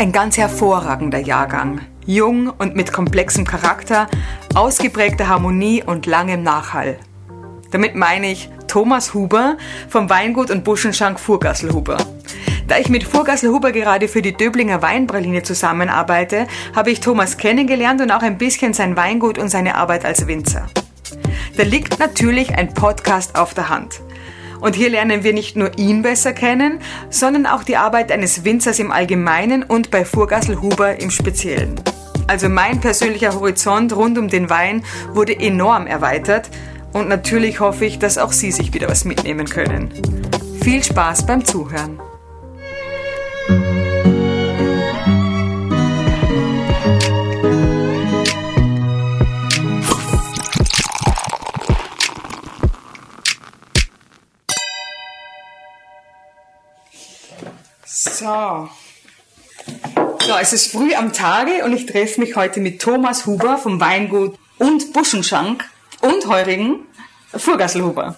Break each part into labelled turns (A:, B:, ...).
A: Ein ganz hervorragender Jahrgang. Jung und mit komplexem Charakter, ausgeprägter Harmonie und langem Nachhall. Damit meine ich Thomas Huber vom Weingut und Buschenschank Furgasselhuber. Da ich mit Furgasselhuber gerade für die Döblinger Weinpraline zusammenarbeite, habe ich Thomas kennengelernt und auch ein bisschen sein Weingut und seine Arbeit als Winzer. Da liegt natürlich ein Podcast auf der Hand. Und hier lernen wir nicht nur ihn besser kennen, sondern auch die Arbeit eines Winzers im Allgemeinen und bei Furgassel Huber im Speziellen. Also mein persönlicher Horizont rund um den Wein wurde enorm erweitert und natürlich hoffe ich, dass auch Sie sich wieder was mitnehmen können. Viel Spaß beim Zuhören. So. So, es ist früh am Tage und ich treffe mich heute mit Thomas Huber vom Weingut und Buschenschank und Heurigen Furgasselhuber.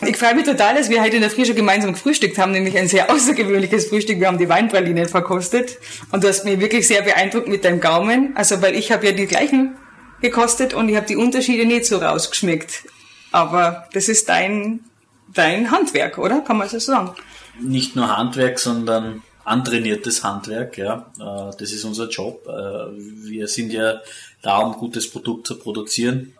A: Ich freue mich total, dass wir heute in der Früh schon gemeinsam gefrühstückt haben, nämlich ein sehr außergewöhnliches Frühstück. Wir haben die Weinpralinen verkostet und du hast mich wirklich sehr beeindruckt mit deinem Gaumen. Also, weil ich habe ja die gleichen gekostet und ich habe die Unterschiede nicht so rausgeschmeckt. Aber das ist dein, dein Handwerk, oder? Kann man so sagen?
B: Nicht nur Handwerk, sondern antrainiertes Handwerk, ja. Äh, das ist unser Job. Äh, wir sind ja da, um gutes Produkt zu produzieren.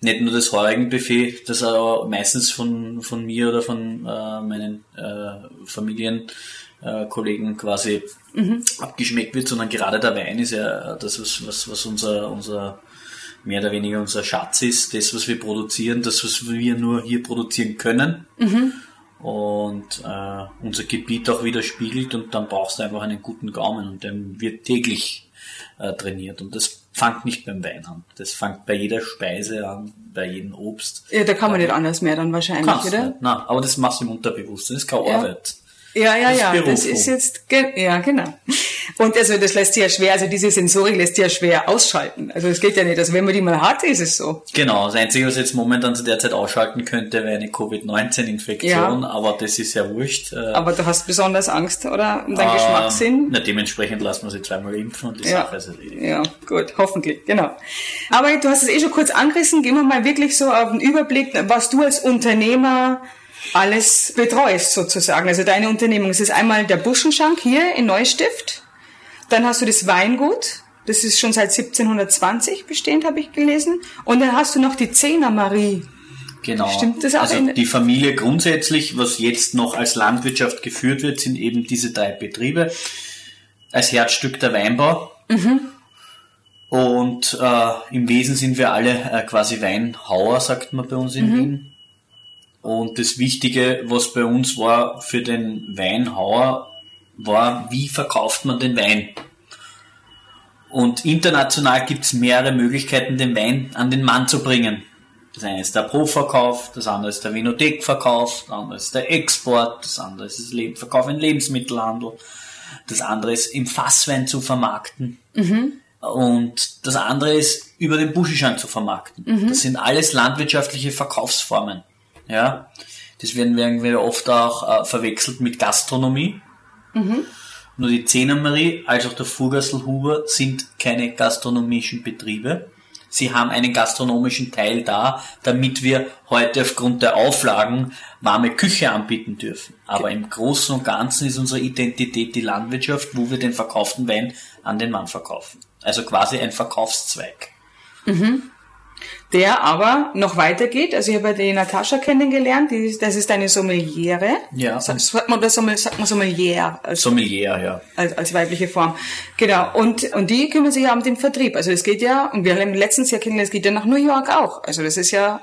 B: Nicht nur das Heurigenbuffet, das aber meistens von, von mir oder von äh, meinen äh, Familienkollegen quasi mhm. abgeschmeckt wird, sondern gerade der Wein ist ja das, was, was, was unser, unser mehr oder weniger unser Schatz ist, das, was wir produzieren, das, was wir nur hier produzieren können. Mhm und äh, unser Gebiet auch widerspiegelt und dann brauchst du einfach einen guten Gaumen und der wird täglich äh, trainiert und das fängt nicht beim Wein an. Das fängt bei jeder Speise an, bei jedem Obst.
A: Ja, da kann man nicht anders mehr dann wahrscheinlich, oder?
B: Nicht. Nein, aber das machst du im Unterbewusstsein, das ist keine ja. Arbeit.
A: Ja, ja, ja, das ist jetzt, ja, genau. Und also das lässt sich ja schwer, also diese Sensorik lässt sich ja schwer ausschalten. Also es geht ja nicht, also wenn man die mal hat, ist es so.
B: Genau, das Einzige, was jetzt momentan zu der Zeit ausschalten könnte, wäre eine Covid-19-Infektion, ja. aber das ist ja wurscht. Äh.
A: Aber du hast besonders Angst, oder? Um deinen äh, Geschmackssinn?
B: Na, dementsprechend lassen wir sie zweimal impfen und die
A: ja.
B: Sache ist erledigt.
A: Ja, gut, hoffentlich, genau. Aber du hast es eh schon kurz angerissen, gehen wir mal wirklich so auf den Überblick, was du als Unternehmer alles betreust sozusagen. Also deine Unternehmung. Es ist einmal der Buschenschank hier in Neustift. Dann hast du das Weingut. Das ist schon seit 1720 bestehend, habe ich gelesen. Und dann hast du noch die Zehner Marie.
B: Genau.
A: Stimmt das auch?
B: Also die Familie grundsätzlich, was jetzt noch als Landwirtschaft geführt wird, sind eben diese drei Betriebe. Als Herzstück der Weinbau. Mhm. Und äh, im Wesen sind wir alle äh, quasi Weinhauer, sagt man bei uns in mhm. Wien. Und das Wichtige, was bei uns war für den Weinhauer, war, wie verkauft man den Wein? Und international gibt es mehrere Möglichkeiten, den Wein an den Mann zu bringen. Das eine ist der Pro-Verkauf, das andere ist der Vinothek-Verkauf, das andere ist der Export, das andere ist der Verkauf im Lebensmittelhandel, das andere ist im Fasswein zu vermarkten. Mhm. Und das andere ist über den Buschenschein zu vermarkten. Mhm. Das sind alles landwirtschaftliche Verkaufsformen. Ja, das werden wir oft auch äh, verwechselt mit Gastronomie. Mhm. Nur die Zehnermarie als auch der Furgasselhuber sind keine gastronomischen Betriebe. Sie haben einen gastronomischen Teil da, damit wir heute aufgrund der Auflagen warme Küche anbieten dürfen. Aber im Großen und Ganzen ist unsere Identität die Landwirtschaft, wo wir den verkauften Wein an den Mann verkaufen. Also quasi ein Verkaufszweig.
A: Mhm der aber noch weitergeht. Also ich habe die Natascha kennengelernt, die, das ist eine Sommeliere.
B: Ja.
A: Sagt man, oder Sommel, sagt man Sommelier?
B: Als, Sommelier, ja.
A: Als, als weibliche Form. Genau. Und, und die kümmern sich ja um den Vertrieb. Also es geht ja, und wir haben letztens ja kennengelernt, es geht ja nach New York auch. Also das ist ja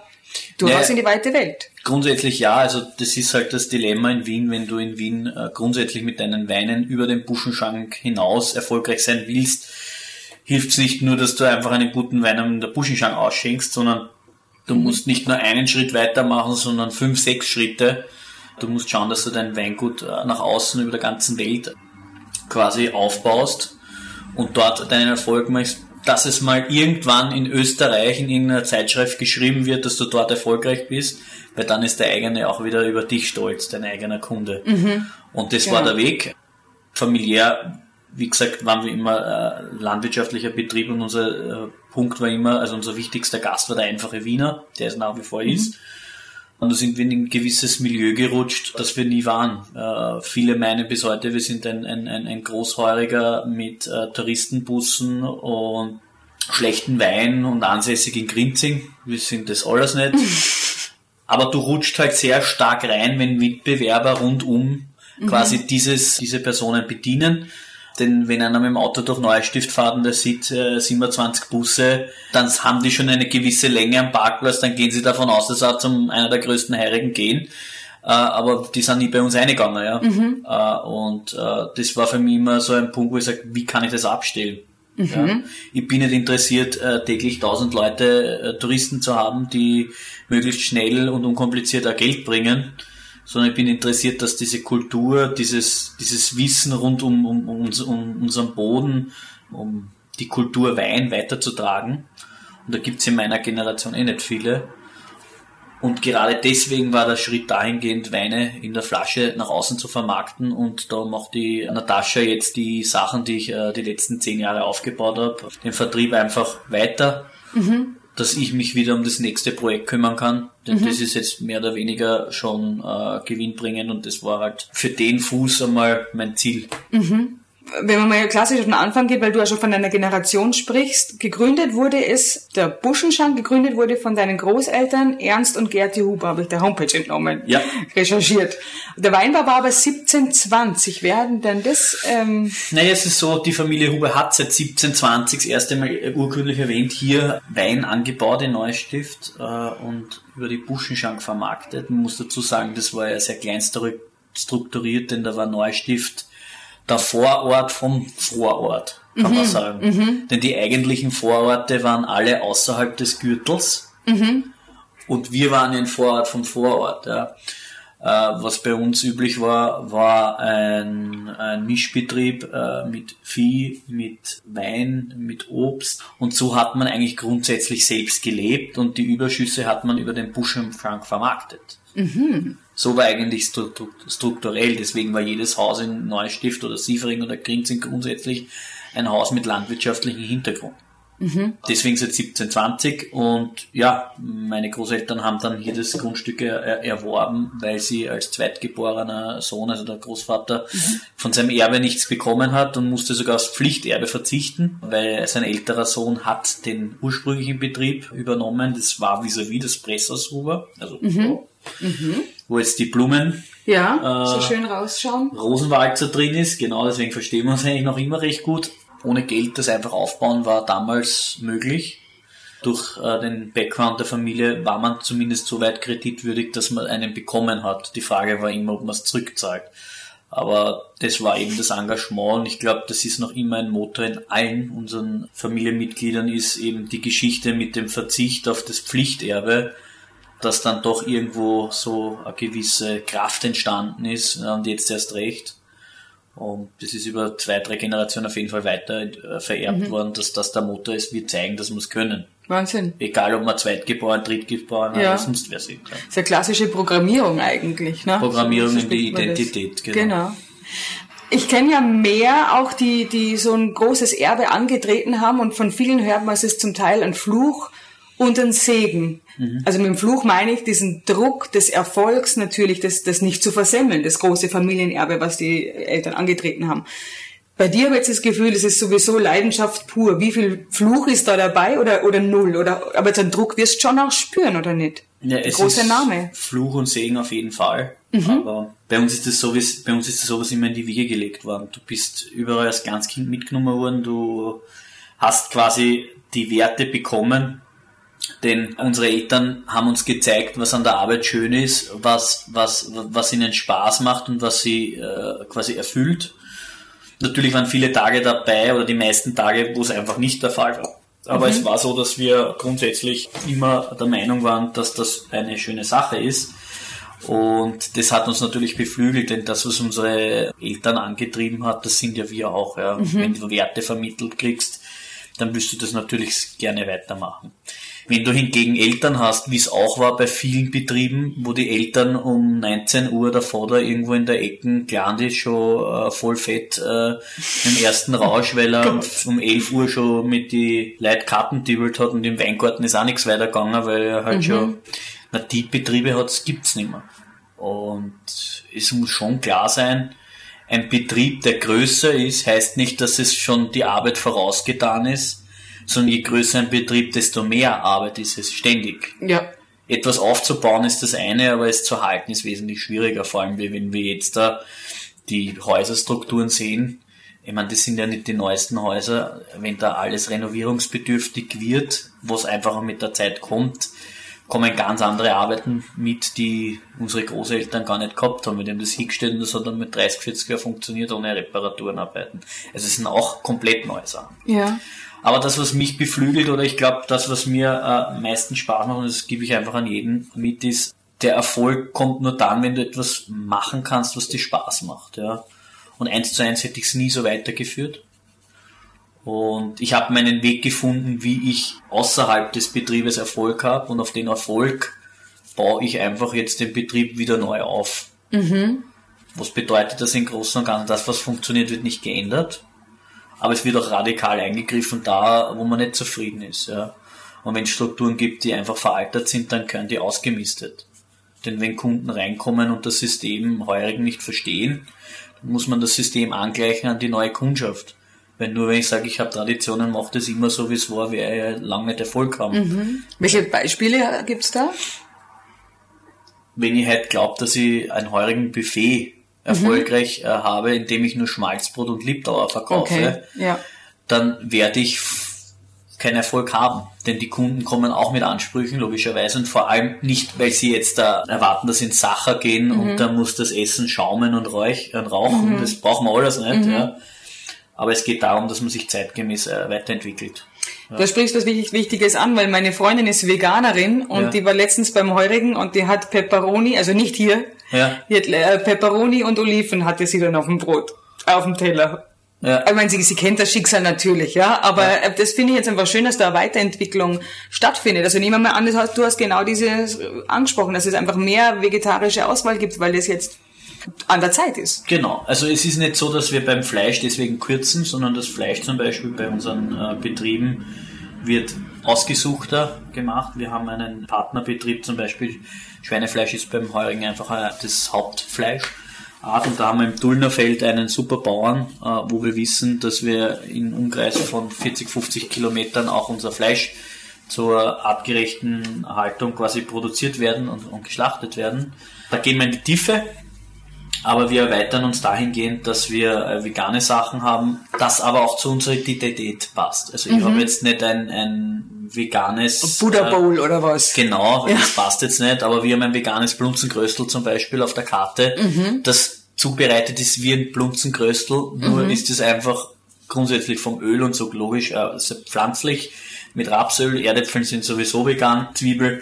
A: durchaus naja, in die weite Welt.
B: Grundsätzlich ja, also das ist halt das Dilemma in Wien, wenn du in Wien äh, grundsätzlich mit deinen Weinen über den Buschenschank hinaus erfolgreich sein willst, hilft es nicht nur, dass du einfach einen guten Wein in der Buschenschank ausschenkst, sondern du mhm. musst nicht nur einen Schritt weitermachen, sondern fünf, sechs Schritte. Du musst schauen, dass du dein Weingut äh, nach außen über der ganzen Welt quasi aufbaust und dort deinen Erfolg machst, dass es mal irgendwann in Österreich in irgendeiner Zeitschrift geschrieben wird, dass du dort erfolgreich bist, weil dann ist der eigene auch wieder über dich stolz, dein eigener Kunde. Mhm. Und das genau. war der Weg. Familiär wie gesagt, waren wir immer äh, landwirtschaftlicher Betrieb und unser äh, Punkt war immer, also unser wichtigster Gast war der einfache Wiener, der es nach wie vor ist. Mhm. Und da sind wir in ein gewisses Milieu gerutscht, das wir nie waren. Äh, viele meinen bis heute, wir sind ein, ein, ein, ein Großhäuriger mit äh, Touristenbussen und schlechten Wein und ansässig in Grinzing. Wir sind das alles nicht. Aber du rutscht halt sehr stark rein, wenn Mitbewerber rundum mhm. quasi dieses, diese Personen bedienen. Denn wenn einer mit dem Auto durch Neustift fährt und der sieht äh, 27 Busse, dann haben die schon eine gewisse Länge am Parkplatz, dann gehen sie davon aus, dass er zum einer der größten Heirigen gehen. Äh, aber die sind nie bei uns eingegangen, ja. Mhm. Äh, und äh, das war für mich immer so ein Punkt, wo ich sage, wie kann ich das abstellen? Mhm. Ja. Ich bin nicht interessiert, äh, täglich tausend Leute, äh, Touristen zu haben, die möglichst schnell und unkompliziert auch Geld bringen sondern ich bin interessiert, dass diese Kultur, dieses, dieses Wissen rund um, um, um, um unseren Boden, um die Kultur Wein weiterzutragen. Und da gibt's in meiner Generation eh nicht viele. Und gerade deswegen war der Schritt dahingehend, Weine in der Flasche nach außen zu vermarkten. Und da macht die Natascha jetzt die Sachen, die ich äh, die letzten zehn Jahre aufgebaut habe, den Vertrieb einfach weiter. Mhm dass ich mich wieder um das nächste Projekt kümmern kann. Denn mhm. das ist jetzt mehr oder weniger schon äh, gewinnbringend und das war halt für den Fuß einmal mein Ziel.
A: Mhm wenn man mal klassisch auf den Anfang geht, weil du ja schon von deiner Generation sprichst, gegründet wurde es, der Buschenschank gegründet wurde von deinen Großeltern Ernst und Gerti Huber, habe ich der Homepage entnommen,
B: ja.
A: recherchiert. Der Weinbau war aber 1720, werden denn das... Ähm
B: naja, es ist so, die Familie Huber hat seit 1720 das erste Mal urkundlich erwähnt, hier Wein angebaut in Neustift äh, und über die Buschenschank vermarktet. Man muss dazu sagen, das war ja sehr klein strukturiert, denn da war Neustift der Vorort vom Vorort, kann mhm. man sagen. Mhm. Denn die eigentlichen Vororte waren alle außerhalb des Gürtels. Mhm. Und wir waren ein Vorort vom Vorort. Ja. Äh, was bei uns üblich war, war ein, ein Mischbetrieb äh, mit Vieh, mit Wein, mit Obst. Und so hat man eigentlich grundsätzlich selbst gelebt und die Überschüsse hat man über den Buschenfrank vermarktet. Mhm. So war eigentlich strukturell. Deswegen war jedes Haus in Neustift oder Sievering oder Grinzing grundsätzlich ein Haus mit landwirtschaftlichem Hintergrund. Mhm. Deswegen seit 1720 und ja, meine Großeltern haben dann hier das Grundstück er, erworben, weil sie als zweitgeborener Sohn, also der Großvater, mhm. von seinem Erbe nichts bekommen hat und musste sogar aufs Pflichterbe verzichten, weil sein älterer Sohn hat den ursprünglichen Betrieb übernommen. Das war vis-à-vis -vis das Presshaushuber, also mhm. Mhm. wo jetzt die Blumen
A: ja, äh, so schön rausschauen.
B: Rosenwalzer drin ist, genau, deswegen verstehen wir uns eigentlich noch immer recht gut ohne Geld das einfach aufbauen war damals möglich. Durch äh, den Background der Familie war man zumindest so weit kreditwürdig, dass man einen bekommen hat. Die Frage war immer, ob man es zurückzahlt. Aber das war eben das Engagement und ich glaube, das ist noch immer ein Motor in allen unseren Familienmitgliedern, ist eben die Geschichte mit dem Verzicht auf das Pflichterbe, dass dann doch irgendwo so eine gewisse Kraft entstanden ist und jetzt erst recht. Und das ist über zwei, drei Generationen auf jeden Fall weiter äh, vererbt mhm. worden, dass das der Motor ist. Wir zeigen, dass wir es können.
A: Wahnsinn.
B: Egal, ob man Zweitgeboren, Drittgeboren ja. oder sonst wer sind.
A: Das ist ja klassische Programmierung eigentlich. Ne?
B: Programmierung in die Identität,
A: genau. genau. Ich kenne ja mehr auch die, die so ein großes Erbe angetreten haben und von vielen hört man, es ist zum Teil ein Fluch und ein Segen. Mhm. Also mit dem Fluch meine ich diesen Druck des Erfolgs natürlich, das, das nicht zu versemmeln, das große Familienerbe, was die Eltern angetreten haben. Bei dir habe ich jetzt das Gefühl, es ist sowieso Leidenschaft pur. Wie viel Fluch ist da dabei oder, oder null? Oder, aber den Druck wirst du schon auch spüren, oder nicht?
B: Ja, es Großer Name. Fluch und Segen auf jeden Fall. Mhm. Aber bei uns ist das so, wie, bei uns ist das sowas immer in die Wiege gelegt worden. Du bist überall als Ganzkind mitgenommen worden. Du hast quasi die Werte bekommen, denn unsere Eltern haben uns gezeigt, was an der Arbeit schön ist, was, was, was ihnen Spaß macht und was sie äh, quasi erfüllt. Natürlich waren viele Tage dabei oder die meisten Tage, wo es einfach nicht der Fall war. Aber mhm. es war so, dass wir grundsätzlich immer der Meinung waren, dass das eine schöne Sache ist. Und das hat uns natürlich beflügelt, denn das, was unsere Eltern angetrieben hat, das sind ja wir auch. Ja. Mhm. Wenn du Werte vermittelt kriegst, dann wirst du das natürlich gerne weitermachen. Wenn du hingegen Eltern hast, wie es auch war bei vielen Betrieben, wo die Eltern um 19 Uhr der Vater irgendwo in der Ecke ist, schon äh, voll fett äh, im ersten Rausch, weil er um 11 Uhr schon mit die Leute Karten dibbelt hat und im Weingarten ist auch nichts weitergegangen, weil er halt mhm. schon, na die Betriebe hat, gibt's nicht mehr. Und es muss schon klar sein, ein Betrieb, der größer ist, heißt nicht, dass es schon die Arbeit vorausgetan ist, sondern je größer ein Betrieb, desto mehr Arbeit ist es ständig.
A: Ja.
B: Etwas aufzubauen ist das eine, aber es zu halten ist wesentlich schwieriger, vor allem wenn wir jetzt da die Häuserstrukturen sehen. Ich meine, das sind ja nicht die neuesten Häuser. Wenn da alles renovierungsbedürftig wird, was einfach mit der Zeit kommt, kommen ganz andere Arbeiten mit, die unsere Großeltern gar nicht gehabt haben. Wir haben das hingestellt und das hat dann mit 30, 40 Jahren funktioniert ohne Reparaturenarbeiten. Also es sind auch komplett neue Sachen.
A: Ja.
B: Aber das, was mich beflügelt oder ich glaube, das, was mir äh, am meisten Spaß macht, und das gebe ich einfach an jeden mit, ist, der Erfolg kommt nur dann, wenn du etwas machen kannst, was dir Spaß macht. Ja. Und eins zu eins hätte ich es nie so weitergeführt. Und ich habe meinen Weg gefunden, wie ich außerhalb des Betriebes Erfolg habe. Und auf den Erfolg baue ich einfach jetzt den Betrieb wieder neu auf. Mhm. Was bedeutet das im Großen und Ganzen? Das, was funktioniert, wird nicht geändert aber es wird auch radikal eingegriffen da, wo man nicht zufrieden ist. Ja. Und wenn es Strukturen gibt, die einfach veraltet sind, dann können die ausgemistet. Denn wenn Kunden reinkommen und das System Heurigen nicht verstehen, dann muss man das System angleichen an die neue Kundschaft. Wenn nur wenn ich sage, ich habe Traditionen, macht es immer so, wie es war, ja lange nicht Erfolg haben.
A: Mhm. Welche Beispiele gibt's da?
B: Wenn ich halt glaube, dass ich ein heurigen Buffet erfolgreich mhm. äh, habe, indem ich nur Schmalzbrot und Liebdauer verkaufe, okay.
A: ja.
B: dann werde ich keinen Erfolg haben. Denn die Kunden kommen auch mit Ansprüchen, logischerweise, und vor allem nicht, weil sie jetzt da erwarten, dass sie ins Sacher gehen mhm. und da muss das Essen schaumen und, räuch, und rauchen. Mhm. Das brauchen wir alles nicht. Mhm. Ja. Aber es geht darum, dass man sich zeitgemäß äh, weiterentwickelt.
A: Ja. Da sprichst du was wirklich Wichtiges an, weil meine Freundin ist Veganerin und ja. die war letztens beim Heurigen und die hat Pepperoni, also nicht hier,
B: ja.
A: äh, Pepperoni und Oliven hatte sie dann auf dem Brot, auf dem Teller. Ja. Ich meine, sie, sie kennt das Schicksal natürlich, ja, aber ja. Äh, das finde ich jetzt einfach schön, dass da eine Weiterentwicklung stattfindet. Also nehmen wir mal an, heißt, du hast genau dieses angesprochen, dass es einfach mehr vegetarische Auswahl gibt, weil das jetzt an der Zeit ist.
B: Genau. Also es ist nicht so, dass wir beim Fleisch deswegen kürzen, sondern das Fleisch zum Beispiel bei unseren äh, Betrieben wird ausgesuchter gemacht. Wir haben einen Partnerbetrieb, zum Beispiel Schweinefleisch ist beim Heurigen einfach das Hauptfleisch. Und da haben wir im Dullnerfeld einen super Bauern, äh, wo wir wissen, dass wir in Umkreis von 40, 50 Kilometern auch unser Fleisch zur artgerechten Haltung quasi produziert werden und, und geschlachtet werden. Da gehen wir in die Tiefe, aber wir erweitern uns dahingehend, dass wir äh, vegane Sachen haben, das aber auch zu unserer Identität passt. Also ich mhm. habe jetzt nicht ein, ein veganes
A: Buddha äh, Bowl äh, oder was?
B: Genau, ja. das passt jetzt nicht, aber wir haben ein veganes Blunzengröstel zum Beispiel auf der Karte, mhm. das zubereitet ist wie ein Blunzengröstel, nur mhm. ist es einfach grundsätzlich vom Öl und so logisch äh, pflanzlich mit Rapsöl, Erdäpfeln sind sowieso vegan, Zwiebel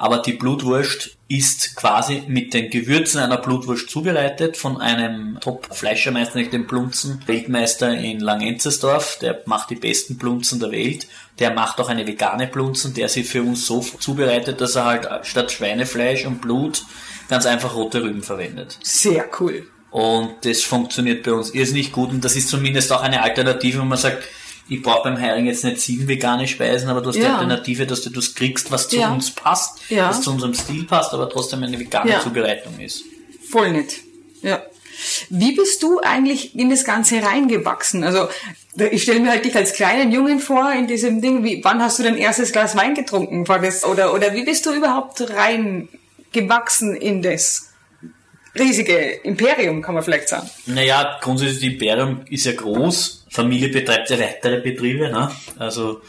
B: aber die Blutwurst ist quasi mit den Gewürzen einer Blutwurst zubereitet von einem Top-Fleischermeister, nicht den Plunzen, Weltmeister in Langenzersdorf, der macht die besten Plunzen der Welt. Der macht auch eine vegane Plunzen, der sie für uns so zubereitet, dass er halt statt Schweinefleisch und Blut ganz einfach rote Rüben verwendet.
A: Sehr cool.
B: Und das funktioniert bei uns irrsinnig gut und das ist zumindest auch eine Alternative, wo man sagt, ich brauche beim Heiring jetzt nicht sieben vegane Speisen, aber du hast ja. die Alternative, dass du das kriegst, was zu ja. uns passt, ja. was zu unserem Stil passt, aber trotzdem eine vegane Zubereitung ist.
A: Voll nett. Ja. Wie bist du eigentlich in das Ganze reingewachsen? Also ich stelle mir halt dich als kleinen Jungen vor in diesem Ding. Wie, wann hast du dein erstes Glas Wein getrunken? War das, oder, oder wie bist du überhaupt reingewachsen in das riesige Imperium, kann man vielleicht sagen?
B: Naja, grundsätzlich das Imperium ist ja groß Familie betreibt ja weitere Betriebe. Ne? Also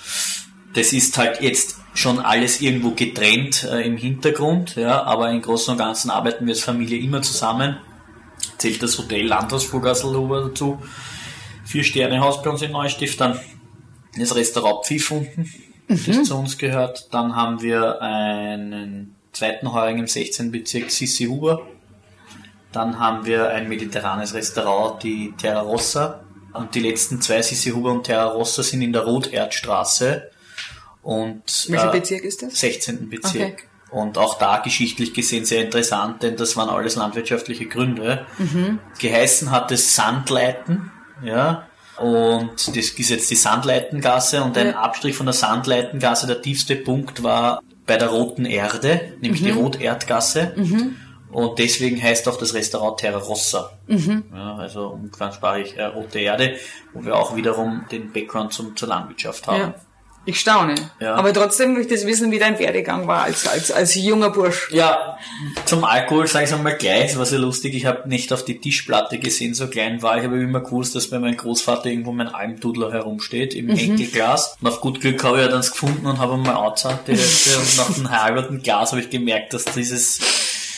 B: das ist halt jetzt schon alles irgendwo getrennt äh, im Hintergrund, ja, aber im Großen und Ganzen arbeiten wir als Familie immer zusammen. Zählt das Hotel Landhausburgasselhuber dazu. Vier Sterne Haus bei uns in Neustift, dann das Restaurant Pfiffhunden, mhm. das zu uns gehört. Dann haben wir einen zweiten Heuring im 16. Bezirk, Sissi Huber. Dann haben wir ein mediterranes Restaurant, die Terra Rossa, und die letzten zwei, Sissi Huber und Terra Rossa, sind in der Roterdstraße. Und,
A: Welcher äh, Bezirk ist das?
B: 16. Bezirk. Okay. Und auch da geschichtlich gesehen sehr interessant, denn das waren alles landwirtschaftliche Gründe. Mhm. Geheißen hat es Sandleiten, ja, und das ist jetzt die Sandleitengasse und ein ja. Abstrich von der Sandleitengasse, der tiefste Punkt war bei der Roten Erde, nämlich mhm. die Roterdgasse. Mhm. Und deswegen heißt auch das Restaurant Terra Rossa. Mhm. Ja, also umgangssprachlich äh, Rote Erde, wo wir auch wiederum den Background zum, zur Landwirtschaft haben. Ja.
A: Ich staune. Ja. Aber trotzdem möchte ich wissen, wie dein Werdegang war als, als, als junger Bursch.
B: Ja, zum Alkohol sage ich einmal gleich, es war sehr lustig. Ich habe nicht auf die Tischplatte gesehen, so klein war ich, aber immer gewusst, dass bei meinem Großvater irgendwo mein Almdudler herumsteht, im mhm. Enkelglas. Und auf gut Glück habe ich ja dann gefunden und habe mal outside die Hälfte und nach dem halberten Glas habe ich gemerkt, dass dieses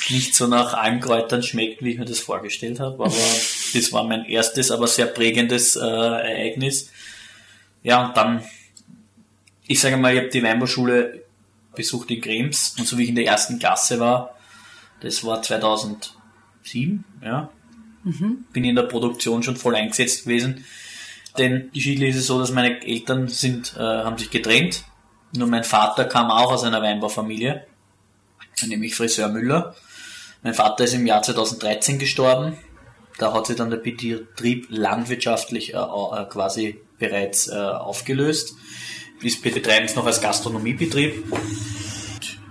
B: nicht so nach Almkräutern schmeckt, wie ich mir das vorgestellt habe. Aber das war mein erstes, aber sehr prägendes äh, Ereignis. Ja, und dann ich sage mal, ich habe die Weinbauschule besucht in Krems und so wie ich in der ersten Klasse war, das war 2007, ja, mhm. bin ich in der Produktion schon voll eingesetzt gewesen. Denn Geschichte ist es so, dass meine Eltern sind, äh, haben sich getrennt. Nur mein Vater kam auch aus einer Weinbaufamilie, nämlich Friseur Müller. Mein Vater ist im Jahr 2013 gestorben. Da hat sich dann der Betrieb landwirtschaftlich äh, äh, quasi bereits äh, aufgelöst wir betreiben es noch als Gastronomiebetrieb.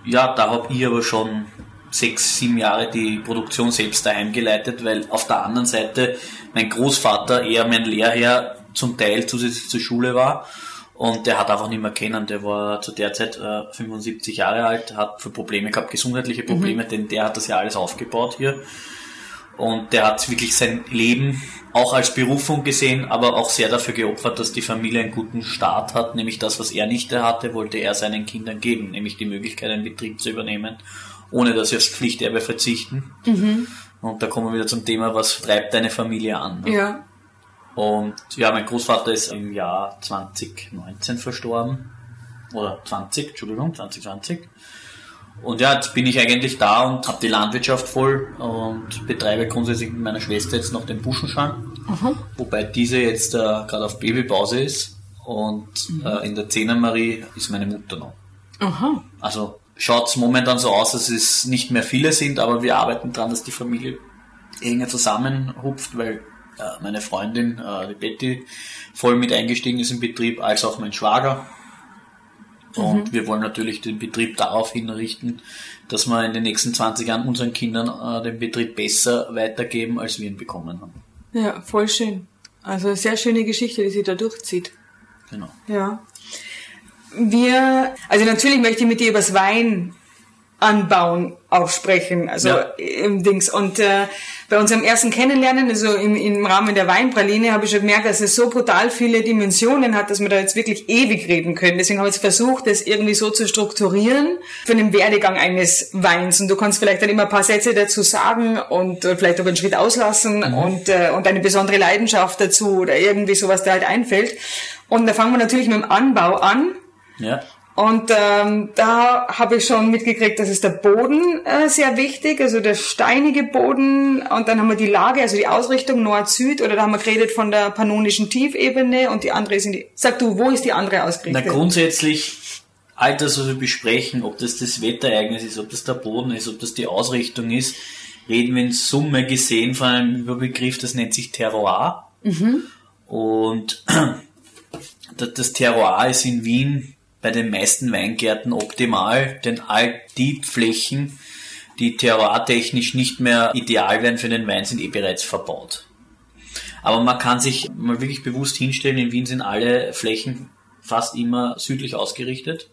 B: Ja, da habe ich aber schon sechs, sieben Jahre die Produktion selbst daheim geleitet, weil auf der anderen Seite mein Großvater eher mein Lehrherr zum Teil zusätzlich zur Schule war und der hat einfach nicht mehr kennen. Der war zu der Zeit äh, 75 Jahre alt, hat für Probleme gehabt, gesundheitliche Probleme, mhm. denn der hat das ja alles aufgebaut hier. Und der hat wirklich sein Leben auch als Berufung gesehen, aber auch sehr dafür geopfert, dass die Familie einen guten Start hat, nämlich das, was er nicht hatte, wollte er seinen Kindern geben, nämlich die Möglichkeit, einen Betrieb zu übernehmen, ohne dass sie aufs Pflichterbe verzichten. Mhm. Und da kommen wir wieder zum Thema, was treibt deine Familie an?
A: Ne? Ja.
B: Und ja, mein Großvater ist im Jahr 2019 verstorben. Oder 20, Entschuldigung, 2020. Und ja, jetzt bin ich eigentlich da und habe die Landwirtschaft voll und betreibe grundsätzlich mit meiner Schwester jetzt noch den Buschenschank, mhm. wobei diese jetzt äh, gerade auf Babypause ist und mhm. äh, in der Zehnermarie ist meine Mutter noch. Aha. Also schaut es momentan so aus, dass es nicht mehr viele sind, aber wir arbeiten dran, dass die Familie enger zusammenhupft, weil meine Freundin, äh, die Betty, voll mit eingestiegen ist im Betrieb, als auch mein Schwager und mhm. wir wollen natürlich den Betrieb darauf hinrichten, dass wir in den nächsten 20 Jahren unseren Kindern äh, den Betrieb besser weitergeben, als wir ihn bekommen haben.
A: Ja, voll schön. Also eine sehr schöne Geschichte, die sich da durchzieht.
B: Genau.
A: Ja. Wir, also natürlich möchte ich mit dir über das Wein anbauen auch sprechen, also ja. im Dings. Und äh, bei unserem ersten Kennenlernen, also im, im Rahmen der Weinpraline, habe ich schon gemerkt, dass es so brutal viele Dimensionen hat, dass wir da jetzt wirklich ewig reden können. Deswegen habe ich jetzt versucht, das irgendwie so zu strukturieren für den Werdegang eines Weins. Und du kannst vielleicht dann immer ein paar Sätze dazu sagen und äh, vielleicht auch einen Schritt auslassen mhm. und, äh, und eine besondere Leidenschaft dazu oder irgendwie sowas da halt einfällt. Und da fangen wir natürlich mit dem Anbau an.
B: Ja.
A: Und ähm, da habe ich schon mitgekriegt, dass ist der Boden äh, sehr wichtig, also der steinige Boden. Und dann haben wir die Lage, also die Ausrichtung Nord-Süd. Oder da haben wir geredet von der pannonischen Tiefebene und die andere sind die. Sag du, wo ist die andere ausgerichtet?
B: Na grundsätzlich all das, was wir besprechen, ob das das Wetterereignis ist, ob das der Boden ist, ob das die Ausrichtung ist, reden wir in Summe gesehen von einem Überbegriff, das nennt sich Terroir. Mhm. Und das Terroir ist in Wien bei den meisten Weingärten optimal, denn all die Flächen, die terroirtechnisch nicht mehr ideal wären für den Wein, sind eh bereits verbaut. Aber man kann sich mal wirklich bewusst hinstellen, in Wien sind alle Flächen fast immer südlich ausgerichtet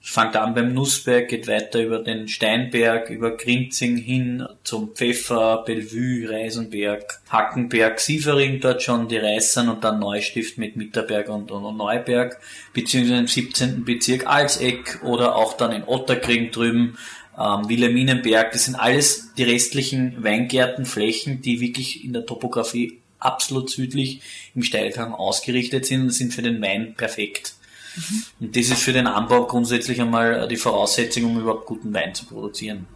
B: fängt an beim Nussberg, geht weiter über den Steinberg, über Grinzing hin zum Pfeffer, Bellevue, Reisenberg, Hackenberg, Sievering, dort schon die Reißern und dann Neustift mit Mitterberg und, und, und Neuberg, beziehungsweise im 17. Bezirk Alseck oder auch dann in Otterkring drüben, ähm, Wilhelminenberg, das sind alles die restlichen Weingärtenflächen, die wirklich in der Topografie absolut südlich im Steilgang ausgerichtet sind und sind für den Wein perfekt. Mhm. Und das ist für den Anbau grundsätzlich einmal die Voraussetzung, um überhaupt guten Wein zu produzieren.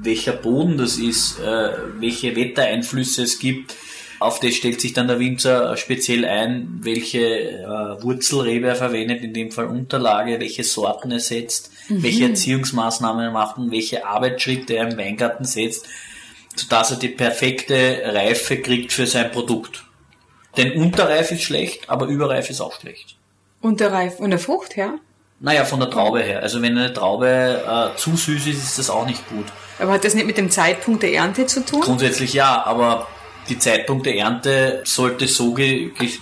B: Welcher Boden das ist, äh, welche Wettereinflüsse es gibt, Auf das stellt sich dann der Winzer speziell ein, welche äh, Wurzelrebe er verwendet, in dem Fall Unterlage, welche Sorten er setzt, mhm. welche Erziehungsmaßnahmen er macht und welche Arbeitsschritte er im Weingarten setzt, sodass er die perfekte Reife kriegt für sein Produkt. Denn Unterreif ist schlecht, aber Überreif ist auch schlecht.
A: Unterreif von der Frucht her?
B: Naja, von der Traube her. Also wenn eine Traube äh, zu süß ist, ist das auch nicht gut.
A: Aber hat das nicht mit dem Zeitpunkt der Ernte zu tun?
B: Grundsätzlich ja, aber die Zeitpunkt der Ernte sollte so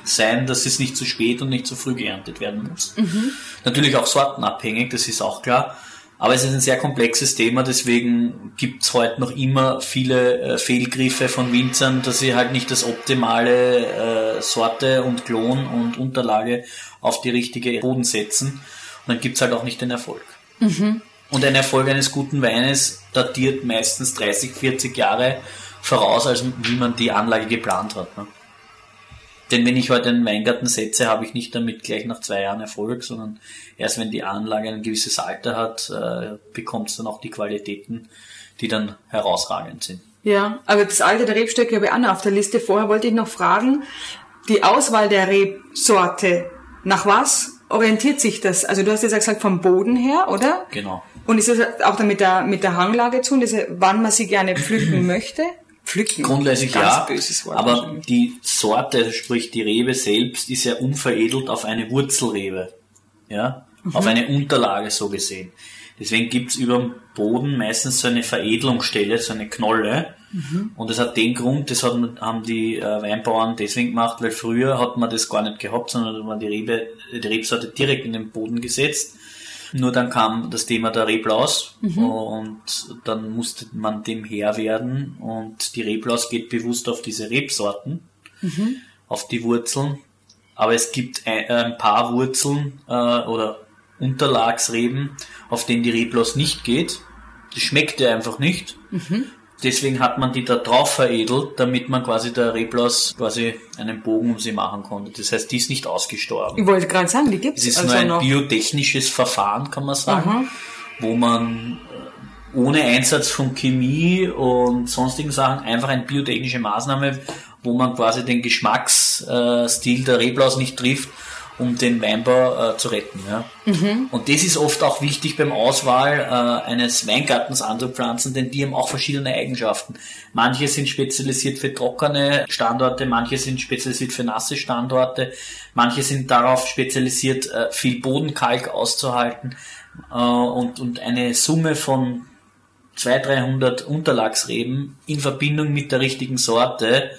B: sein, dass es nicht zu spät und nicht zu früh geerntet werden muss. Mhm. Natürlich auch sortenabhängig, das ist auch klar. Aber es ist ein sehr komplexes Thema, deswegen gibt es heute noch immer viele äh, Fehlgriffe von Winzern, dass sie halt nicht das optimale äh, Sorte und Klon und Unterlage auf die richtige Boden setzen. Und dann gibt es halt auch nicht den Erfolg. Mhm. Und ein Erfolg eines guten Weines datiert meistens 30, 40 Jahre voraus, als wie man die Anlage geplant hat. Ne? Denn wenn ich heute einen Weingarten setze, habe ich nicht damit gleich nach zwei Jahren Erfolg, sondern erst wenn die Anlage ein gewisses Alter hat, äh, bekommt es dann auch die Qualitäten, die dann herausragend sind.
A: Ja, aber das Alter der Rebstöcke habe ich auch noch auf der Liste. Vorher wollte ich noch fragen, die Auswahl der Rebsorte, nach was orientiert sich das? Also du hast jetzt gesagt vom Boden her, oder?
B: Genau.
A: Und ist das auch dann mit der, mit der Hanglage zu, wann man sie gerne pflücken möchte?
B: Pflücken. Grundsätzlich ja, aber die Sorte, sprich die Rebe selbst, ist ja unveredelt auf eine Wurzelrebe. Ja, mhm. auf eine Unterlage so gesehen. Deswegen gibt's über dem Boden meistens so eine Veredelungsstelle, so eine Knolle. Mhm. Und das hat den Grund, das hat, haben die äh, Weinbauern deswegen gemacht, weil früher hat man das gar nicht gehabt, sondern hat man die Rebe, die Rebsorte direkt in den Boden gesetzt nur dann kam das Thema der Reblaus mhm. und dann musste man dem Herr werden und die Reblaus geht bewusst auf diese Rebsorten, mhm. auf die Wurzeln. Aber es gibt ein, ein paar Wurzeln äh, oder Unterlagsreben, auf denen die Reblaus nicht geht. Das schmeckt ja einfach nicht. Mhm. Deswegen hat man die da drauf veredelt, damit man quasi der Reblaus quasi einen Bogen um sie machen konnte. Das heißt, die ist nicht ausgestorben.
A: Ich wollte gerade sagen, die gibt
B: es. Es ist also nur ein noch. biotechnisches Verfahren, kann man sagen, Aha. wo man äh, ohne Einsatz von Chemie und sonstigen Sachen einfach eine biotechnische Maßnahme, wo man quasi den Geschmacksstil der Reblaus nicht trifft um den Weinbau äh, zu retten. Ja. Mhm. Und das ist oft auch wichtig beim Auswahl äh, eines Weingartens anzupflanzen, denn die haben auch verschiedene Eigenschaften. Manche sind spezialisiert für trockene Standorte, manche sind spezialisiert für nasse Standorte, manche sind darauf spezialisiert, äh, viel Bodenkalk auszuhalten äh, und, und eine Summe von 200, 300 Unterlagsreben in Verbindung mit der richtigen Sorte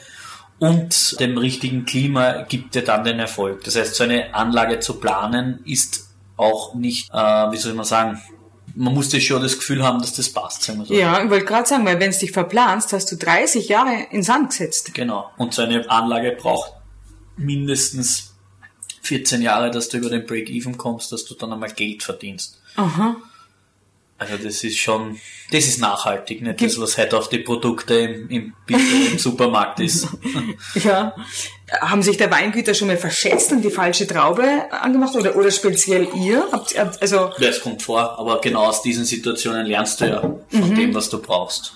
B: und dem richtigen Klima gibt dir dann den Erfolg. Das heißt, so eine Anlage zu planen ist auch nicht, äh, wie soll man sagen, man muss ja schon das Gefühl haben, dass das passt. Sagen wir so.
A: Ja, ich wollte gerade sagen, weil wenn es dich verplanst, hast du 30 Jahre in Sand gesetzt.
B: Genau. Und so eine Anlage braucht mindestens 14 Jahre, dass du über den Break-Even kommst, dass du dann einmal Geld verdienst. Aha. Also das ist schon, das ist nachhaltig, nicht das, was heute auf die Produkte im, im, im Supermarkt ist.
A: ja. Haben sich der Weingüter schon mal verschätzt und die falsche Traube angemacht oder, oder speziell ihr? Habt, also
B: ja, es kommt vor, aber genau aus diesen Situationen lernst du ja von mhm. dem, was du brauchst.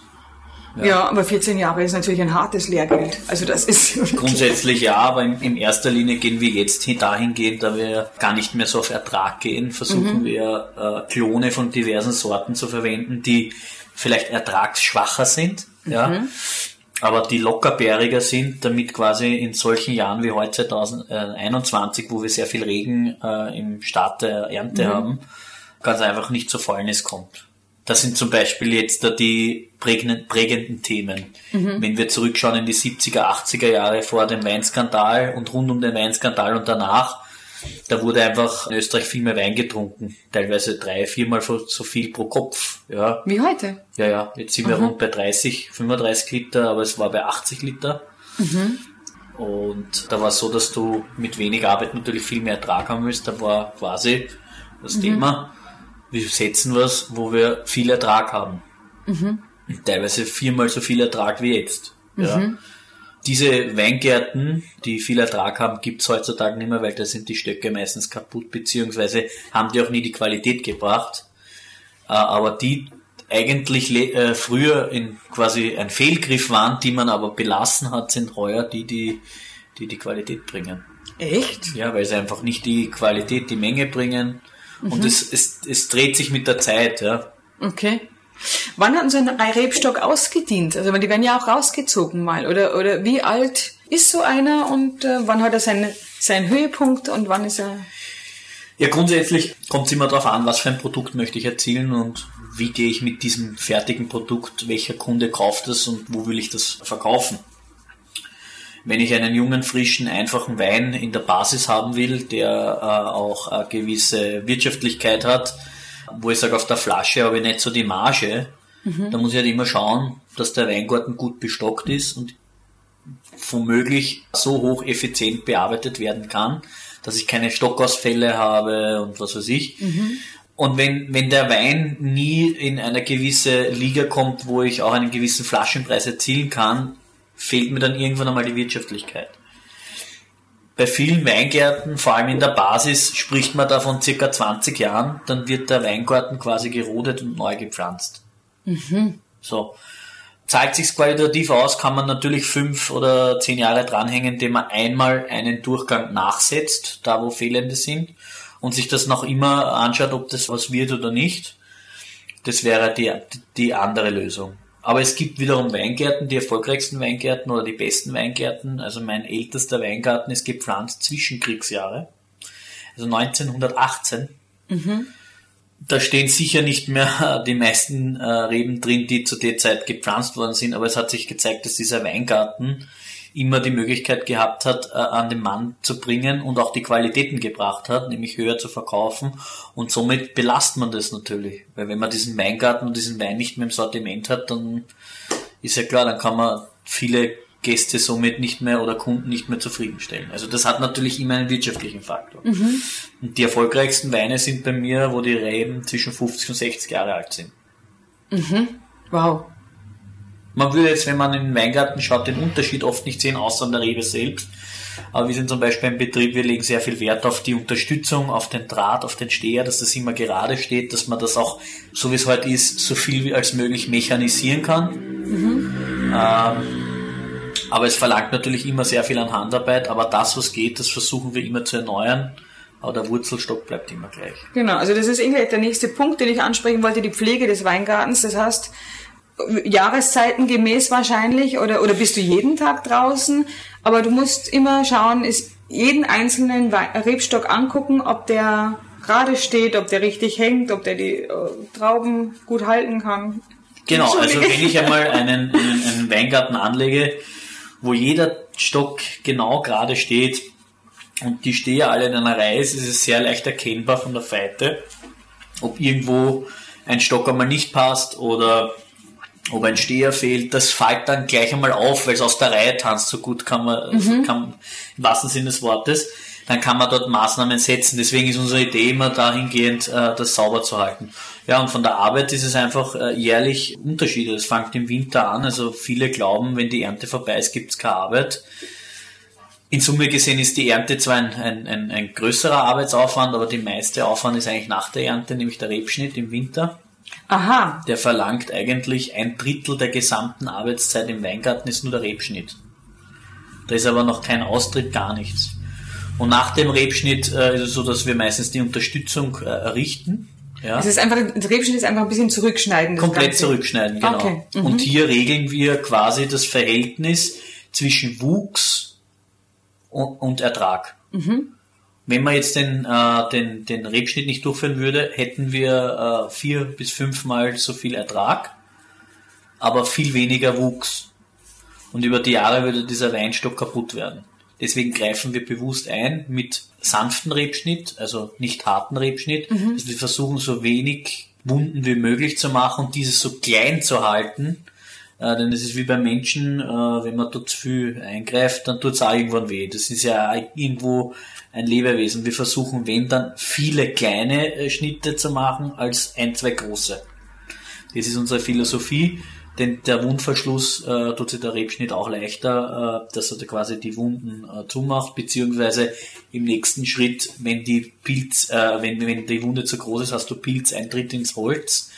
A: Ja. ja. aber 14 Jahre ist natürlich ein hartes Lehrgeld. Also das ist
B: grundsätzlich ja, aber in, in, erster Linie gehen wir jetzt dahingehend, da wir gar nicht mehr so auf Ertrag gehen, versuchen mhm. wir äh, Klone von diversen Sorten zu verwenden, die vielleicht ertragsschwacher sind, mhm. ja, aber die lockerbäriger sind, damit quasi in solchen Jahren wie heute 2021, wo wir sehr viel Regen äh, im Start der Ernte mhm. haben, ganz einfach nicht zu Fäulnis kommt. Das sind zum Beispiel jetzt da die prägenden Themen. Mhm. Wenn wir zurückschauen in die 70er, 80er Jahre vor dem Weinskandal und rund um den Weinskandal und danach, da wurde einfach in Österreich viel mehr Wein getrunken. Teilweise drei, viermal so viel pro Kopf. Ja.
A: Wie heute?
B: Ja, ja. Jetzt sind wir mhm. rund bei 30, 35 Liter, aber es war bei 80 Liter. Mhm. Und da war es so, dass du mit wenig Arbeit natürlich viel mehr Ertrag haben willst. Da war quasi das mhm. Thema, wir setzen was, wo wir viel Ertrag haben. Mhm. Teilweise viermal so viel Ertrag wie jetzt. Ja. Mhm. Diese Weingärten, die viel Ertrag haben, gibt's heutzutage nicht mehr, weil da sind die Stöcke meistens kaputt, beziehungsweise haben die auch nie die Qualität gebracht. Äh, aber die eigentlich äh, früher in quasi ein Fehlgriff waren, die man aber belassen hat, sind heuer die, die die, die Qualität bringen.
A: Echt?
B: Ja, weil sie einfach nicht die Qualität, die Menge bringen. Mhm. Und es, es, es dreht sich mit der Zeit, ja.
A: Okay. Wann hat so ein Rebstock ausgedient? Also die werden ja auch rausgezogen mal. Oder, oder wie alt ist so einer und äh, wann hat er seinen, seinen Höhepunkt und wann ist er...
B: Ja, grundsätzlich kommt es immer darauf an, was für ein Produkt möchte ich erzielen und wie gehe ich mit diesem fertigen Produkt, welcher Kunde kauft es und wo will ich das verkaufen. Wenn ich einen jungen, frischen, einfachen Wein in der Basis haben will, der äh, auch eine gewisse Wirtschaftlichkeit hat, wo ich sage, auf der Flasche habe ich nicht so die Marge, mhm. da muss ich halt immer schauen, dass der Weingarten gut bestockt ist und womöglich so hoch effizient bearbeitet werden kann, dass ich keine Stockausfälle habe und was weiß ich. Mhm. Und wenn, wenn der Wein nie in eine gewisse Liga kommt, wo ich auch einen gewissen Flaschenpreis erzielen kann, fehlt mir dann irgendwann einmal die Wirtschaftlichkeit. Bei vielen Weingärten, vor allem in der Basis, spricht man da von circa 20 Jahren, dann wird der Weingarten quasi gerodet und neu gepflanzt. Mhm. So. Zahlt sich qualitativ aus, kann man natürlich fünf oder zehn Jahre dranhängen, indem man einmal einen Durchgang nachsetzt, da wo Fehlende sind, und sich das noch immer anschaut, ob das was wird oder nicht. Das wäre die, die andere Lösung. Aber es gibt wiederum Weingärten, die erfolgreichsten Weingärten oder die besten Weingärten. Also mein ältester Weingarten ist gepflanzt zwischen Kriegsjahre, also 1918. Mhm. Da stehen sicher nicht mehr die meisten äh, Reben drin, die zu der Zeit gepflanzt worden sind, aber es hat sich gezeigt, dass dieser Weingarten immer die Möglichkeit gehabt hat, äh, an den Mann zu bringen und auch die Qualitäten gebracht hat, nämlich höher zu verkaufen. Und somit belastet man das natürlich. Weil wenn man diesen Weingarten und diesen Wein nicht mehr im Sortiment hat, dann ist ja klar, dann kann man viele Gäste somit nicht mehr oder Kunden nicht mehr zufriedenstellen. Also das hat natürlich immer einen wirtschaftlichen Faktor. Mhm. Und die erfolgreichsten Weine sind bei mir, wo die Reben zwischen 50 und 60 Jahre alt sind.
A: Mhm. Wow.
B: Man würde jetzt, wenn man in den Weingarten schaut, den Unterschied oft nicht sehen, außer an der Rebe selbst. Aber wir sind zum Beispiel im Betrieb, wir legen sehr viel Wert auf die Unterstützung, auf den Draht, auf den Steher, dass das immer gerade steht, dass man das auch, so wie es heute ist, so viel als möglich mechanisieren kann. Mhm. Ähm, aber es verlangt natürlich immer sehr viel an Handarbeit, aber das, was geht, das versuchen wir immer zu erneuern. Aber der Wurzelstock bleibt immer gleich.
A: Genau, also das ist irgendwie der nächste Punkt, den ich ansprechen wollte, die Pflege des Weingartens. Das heißt, Jahreszeiten gemäß wahrscheinlich oder, oder bist du jeden Tag draußen, aber du musst immer schauen, ist jeden einzelnen Rebstock angucken, ob der gerade steht, ob der richtig hängt, ob der die äh, Trauben gut halten kann.
B: Genau, also wenn ich einmal einen, einen, einen Weingarten anlege, wo jeder Stock genau gerade steht und die stehen alle in einer Reihe, ist es sehr leicht erkennbar von der Feite, ob irgendwo ein Stock einmal nicht passt oder ob ein Steher fehlt, das fällt dann gleich einmal auf, weil es aus der Reihe tanzt, so gut kann man, mhm. kann, im wahrsten Sinne des Wortes, dann kann man dort Maßnahmen setzen. Deswegen ist unsere Idee immer dahingehend, äh, das sauber zu halten. Ja, und von der Arbeit ist es einfach äh, jährlich Unterschiede. Es fängt im Winter an, also viele glauben, wenn die Ernte vorbei ist, gibt es keine Arbeit. In Summe gesehen ist die Ernte zwar ein, ein, ein, ein größerer Arbeitsaufwand, aber die meiste Aufwand ist eigentlich nach der Ernte, nämlich der Rebschnitt im Winter.
A: Aha.
B: Der verlangt eigentlich ein Drittel der gesamten Arbeitszeit im Weingarten ist nur der Rebschnitt. Da ist aber noch kein Austritt, gar nichts. Und nach dem Rebschnitt äh, ist es so, dass wir meistens die Unterstützung äh, errichten.
A: Ja. Es ist einfach, der Rebschnitt ist einfach ein bisschen zurückschneiden.
B: Komplett Ganze. zurückschneiden, genau. Okay. Mhm. Und hier regeln wir quasi das Verhältnis zwischen Wuchs und, und Ertrag. Mhm. Wenn man jetzt den, äh, den, den Rebschnitt nicht durchführen würde, hätten wir äh, vier bis fünfmal so viel Ertrag, aber viel weniger Wuchs. Und über die Jahre würde dieser Weinstock kaputt werden. Deswegen greifen wir bewusst ein mit sanften Rebschnitt, also nicht harten Rebschnitt. Mhm. Also wir versuchen so wenig Wunden wie möglich zu machen und dieses so klein zu halten. Äh, denn es ist wie beim Menschen, äh, wenn man dort zu viel eingreift, dann tut es auch irgendwann weh. Das ist ja irgendwo ein Lebewesen. Wir versuchen, wenn dann, viele kleine äh, Schnitte zu machen, als ein, zwei große. Das ist unsere Philosophie, denn der Wundverschluss äh, tut sich der Rebschnitt auch leichter, äh, dass er da quasi die Wunden äh, zumacht, beziehungsweise im nächsten Schritt, wenn die Pilz, äh, wenn, wenn die Wunde zu groß ist, hast du Pilzeintritt ins Holz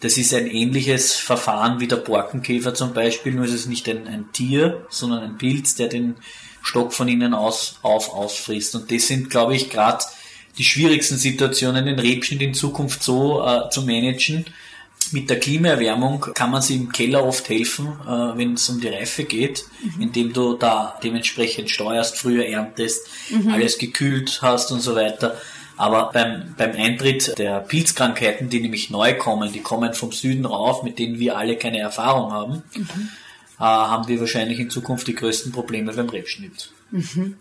B: Das ist ein ähnliches Verfahren wie der Borkenkäfer zum Beispiel, nur ist es nicht ein, ein Tier, sondern ein Pilz, der den Stock von innen aus auf ausfrisst. Und das sind, glaube ich, gerade die schwierigsten Situationen, den Rebschnitt in Zukunft so äh, zu managen. Mit der Klimaerwärmung kann man sich im Keller oft helfen, äh, wenn es um die Reife geht, mhm. indem du da dementsprechend steuerst, früher erntest, mhm. alles gekühlt hast und so weiter. Aber beim, beim Eintritt der Pilzkrankheiten, die nämlich neu kommen, die kommen vom Süden rauf, mit denen wir alle keine Erfahrung haben, mhm. Äh, haben wir wahrscheinlich in Zukunft die größten Probleme beim Rebschnitt. Mhm.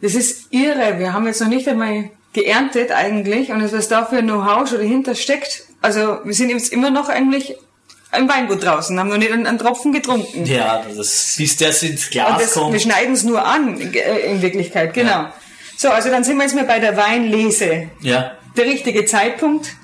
A: Das ist irre. Wir haben jetzt noch nicht einmal geerntet eigentlich und was da für Know-how schon dahinter steckt. Also wir sind jetzt immer noch eigentlich im Weingut draußen, haben noch nicht einen, einen Tropfen getrunken.
B: Ja, das, bis das ins Glas das, kommt.
A: Wir schneiden es nur an, äh, in Wirklichkeit, genau. Ja. So, also dann sind wir jetzt mal bei der Weinlese.
B: Ja.
A: Der richtige Zeitpunkt.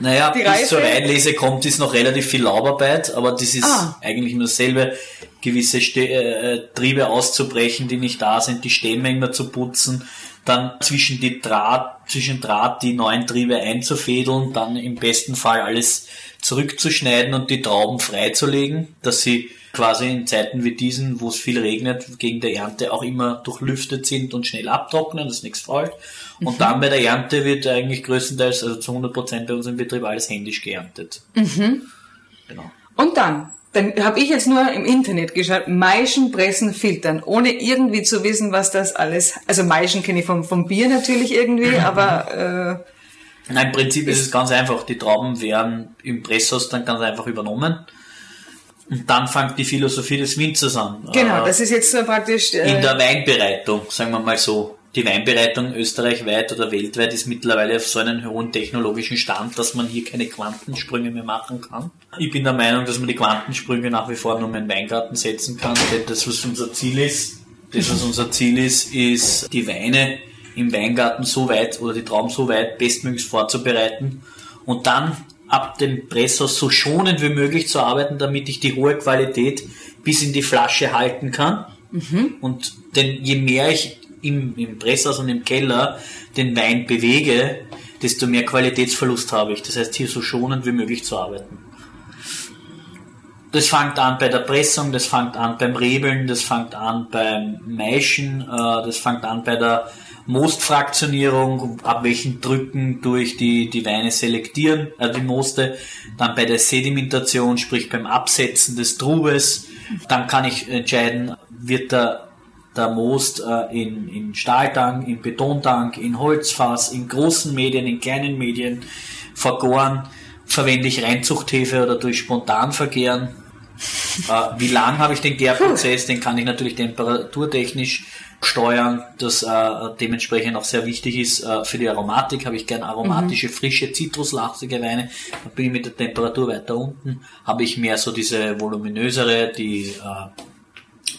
B: Naja, die bis Reife. zur Weinlese kommt, ist noch relativ viel Laubarbeit, aber das ist ah. eigentlich immer dasselbe, gewisse Ste äh, Triebe auszubrechen, die nicht da sind, die Stämme immer zu putzen, dann zwischen die Draht, zwischen Draht die neuen Triebe einzufädeln, dann im besten Fall alles zurückzuschneiden und die Trauben freizulegen, dass sie quasi in Zeiten wie diesen, wo es viel regnet, gegen der Ernte auch immer durchlüftet sind und schnell abtrocknen, dass nichts fällt. Und mhm. dann bei der Ernte wird eigentlich größtenteils, also zu 100 Prozent bei unserem Betrieb alles händisch geerntet.
A: Mhm. Genau. Und dann? Dann habe ich jetzt nur im Internet geschaut, Maischen pressen, filtern, ohne irgendwie zu wissen, was das alles, also Maischen kenne ich vom, vom Bier natürlich irgendwie, aber...
B: Äh, Nein, im Prinzip ist es ganz einfach. Die Trauben werden im Presshaus dann ganz einfach übernommen. Und dann fängt die Philosophie des Winzers an.
A: Genau, äh, das ist jetzt so praktisch.
B: Äh, in der Weinbereitung, sagen wir mal so. Die Weinbereitung österreichweit oder weltweit ist mittlerweile auf so einem hohen technologischen Stand, dass man hier keine Quantensprünge mehr machen kann. Ich bin der Meinung, dass man die Quantensprünge nach wie vor nur in den Weingarten setzen kann, denn das, was unser Ziel ist, das, was unser Ziel ist, ist, die Weine im Weingarten so weit oder die Trauben so weit bestmöglich vorzubereiten und dann ab dem Presshaus so schonend wie möglich zu arbeiten, damit ich die hohe Qualität bis in die Flasche halten kann. Mhm. Und denn je mehr ich im, im Presshaus und im Keller den Wein bewege, desto mehr Qualitätsverlust habe ich. Das heißt, hier so schonend wie möglich zu arbeiten. Das fängt an bei der Pressung, das fängt an beim Rebeln, das fängt an beim Maischen, äh, das fängt an bei der Mostfraktionierung, ab welchen Drücken durch die, die Weine selektieren, äh, die Moste, dann bei der Sedimentation, sprich beim Absetzen des Trubes, dann kann ich entscheiden, wird der, der Most äh, in, in Stahltank, in Betontank, in Holzfass, in großen Medien, in kleinen Medien vergoren, verwende ich Reinzuchthefe oder durch Spontanvergehren. Äh, wie lang habe ich den Gärprozess? Den kann ich natürlich temperaturtechnisch steuern, das äh, dementsprechend auch sehr wichtig ist äh, für die Aromatik. Habe ich gern aromatische, mhm. frische, zitruslastige Weine. Dann bin ich mit der Temperatur weiter unten. Habe ich mehr so diese voluminösere, die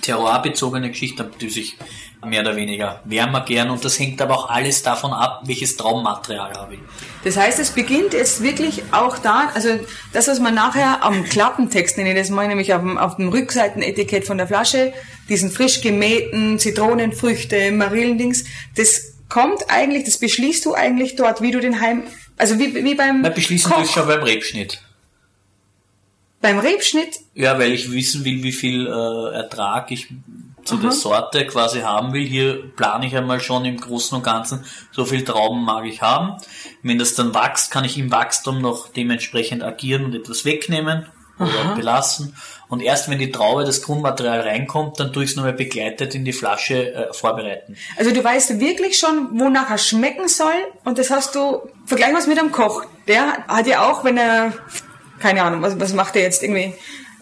B: terroirbezogene Geschichte, die sich mehr oder weniger wärmer gern und das hängt aber auch alles davon ab, welches Traummaterial habe ich.
A: Das heißt, es beginnt jetzt wirklich auch da, also das, was man nachher am Klappentext, nenne das mal, nämlich auf dem, auf dem Rückseitenetikett von der Flasche, diesen frisch gemähten Zitronenfrüchte, Marillendings, das kommt eigentlich, das beschließt du eigentlich dort, wie du den Heim, also wie, wie beim
B: Na, beschließen Koch. du schon beim Rebschnitt.
A: Beim Rebschnitt?
B: Ja, weil ich wissen will, wie viel äh, Ertrag ich zu Aha. der Sorte quasi haben will. Hier plane ich einmal schon im Großen und Ganzen, so viel Trauben mag ich haben. Wenn das dann wächst, kann ich im Wachstum noch dementsprechend agieren und etwas wegnehmen oder Aha. belassen. Und erst wenn die Traube, das Grundmaterial reinkommt, dann tue ich es nochmal begleitet in die Flasche äh, vorbereiten.
A: Also du weißt wirklich schon, wonach er schmecken soll und das hast du, vergleichen wir es mit einem Koch. Der hat ja auch, wenn er, keine Ahnung, was, was macht er jetzt irgendwie,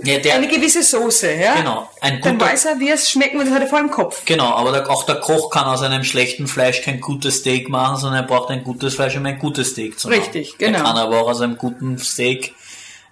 A: ja, der, eine gewisse Soße, ja?
B: Genau.
A: Ein guter, Dann weiß er, wie es schmecken wird, das hat er vor im Kopf.
B: Genau, aber der, auch der Koch kann aus einem schlechten Fleisch kein gutes Steak machen, sondern er braucht ein gutes Fleisch, um ein gutes Steak zu
A: machen. Richtig, genau.
B: Er kann aber auch aus einem guten Steak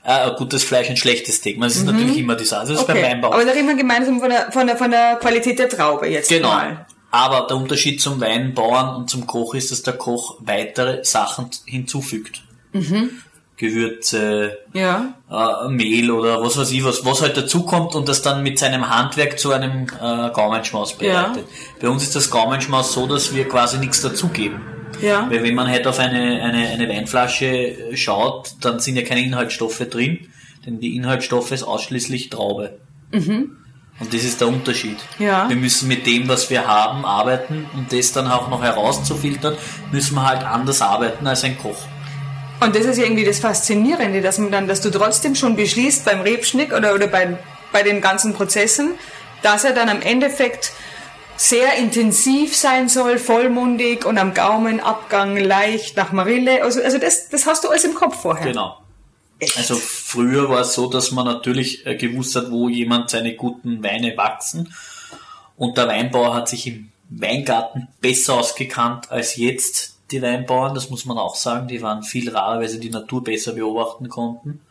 B: äh, gutes Fleisch ein schlechtes Steak. Das ist mhm. natürlich immer die Sache. Das ist okay. beim Weinbau.
A: Aber da reden wir gemeinsam von der, von der, von der Qualität der Traube jetzt
B: genau. mal. Aber der Unterschied zum Weinbauern und zum Koch ist, dass der Koch weitere Sachen hinzufügt. Mhm. Gewürze, ja. äh, Mehl oder was weiß ich, was, was halt dazukommt und das dann mit seinem Handwerk zu einem äh, Gaumenschmaus bereitet. Ja. Bei uns ist das Gaumenschmaus so, dass wir quasi nichts dazugeben.
A: Ja.
B: Weil wenn man halt auf eine, eine, eine Weinflasche schaut, dann sind ja keine Inhaltsstoffe drin, denn die Inhaltsstoffe ist ausschließlich Traube. Und das ist der Unterschied.
A: Ja.
B: Wir müssen mit dem, was wir haben, arbeiten und das dann auch noch herauszufiltern, müssen wir halt anders arbeiten als ein Koch.
A: Und das ist ja irgendwie das Faszinierende, dass man dann, dass du trotzdem schon beschließt beim Rebschnick oder, oder bei, bei den ganzen Prozessen, dass er dann am Endeffekt sehr intensiv sein soll, vollmundig und am Gaumenabgang leicht nach Marille. Also, also das, das hast du alles im Kopf vorher.
B: Genau.
A: Echt?
B: Also früher war es so, dass man natürlich äh, gewusst hat, wo jemand seine guten Weine wachsen. Und der Weinbauer hat sich im Weingarten besser ausgekannt als jetzt die Weinbauern. Das muss man auch sagen. Die waren viel rarer, weil sie die Natur besser beobachten konnten.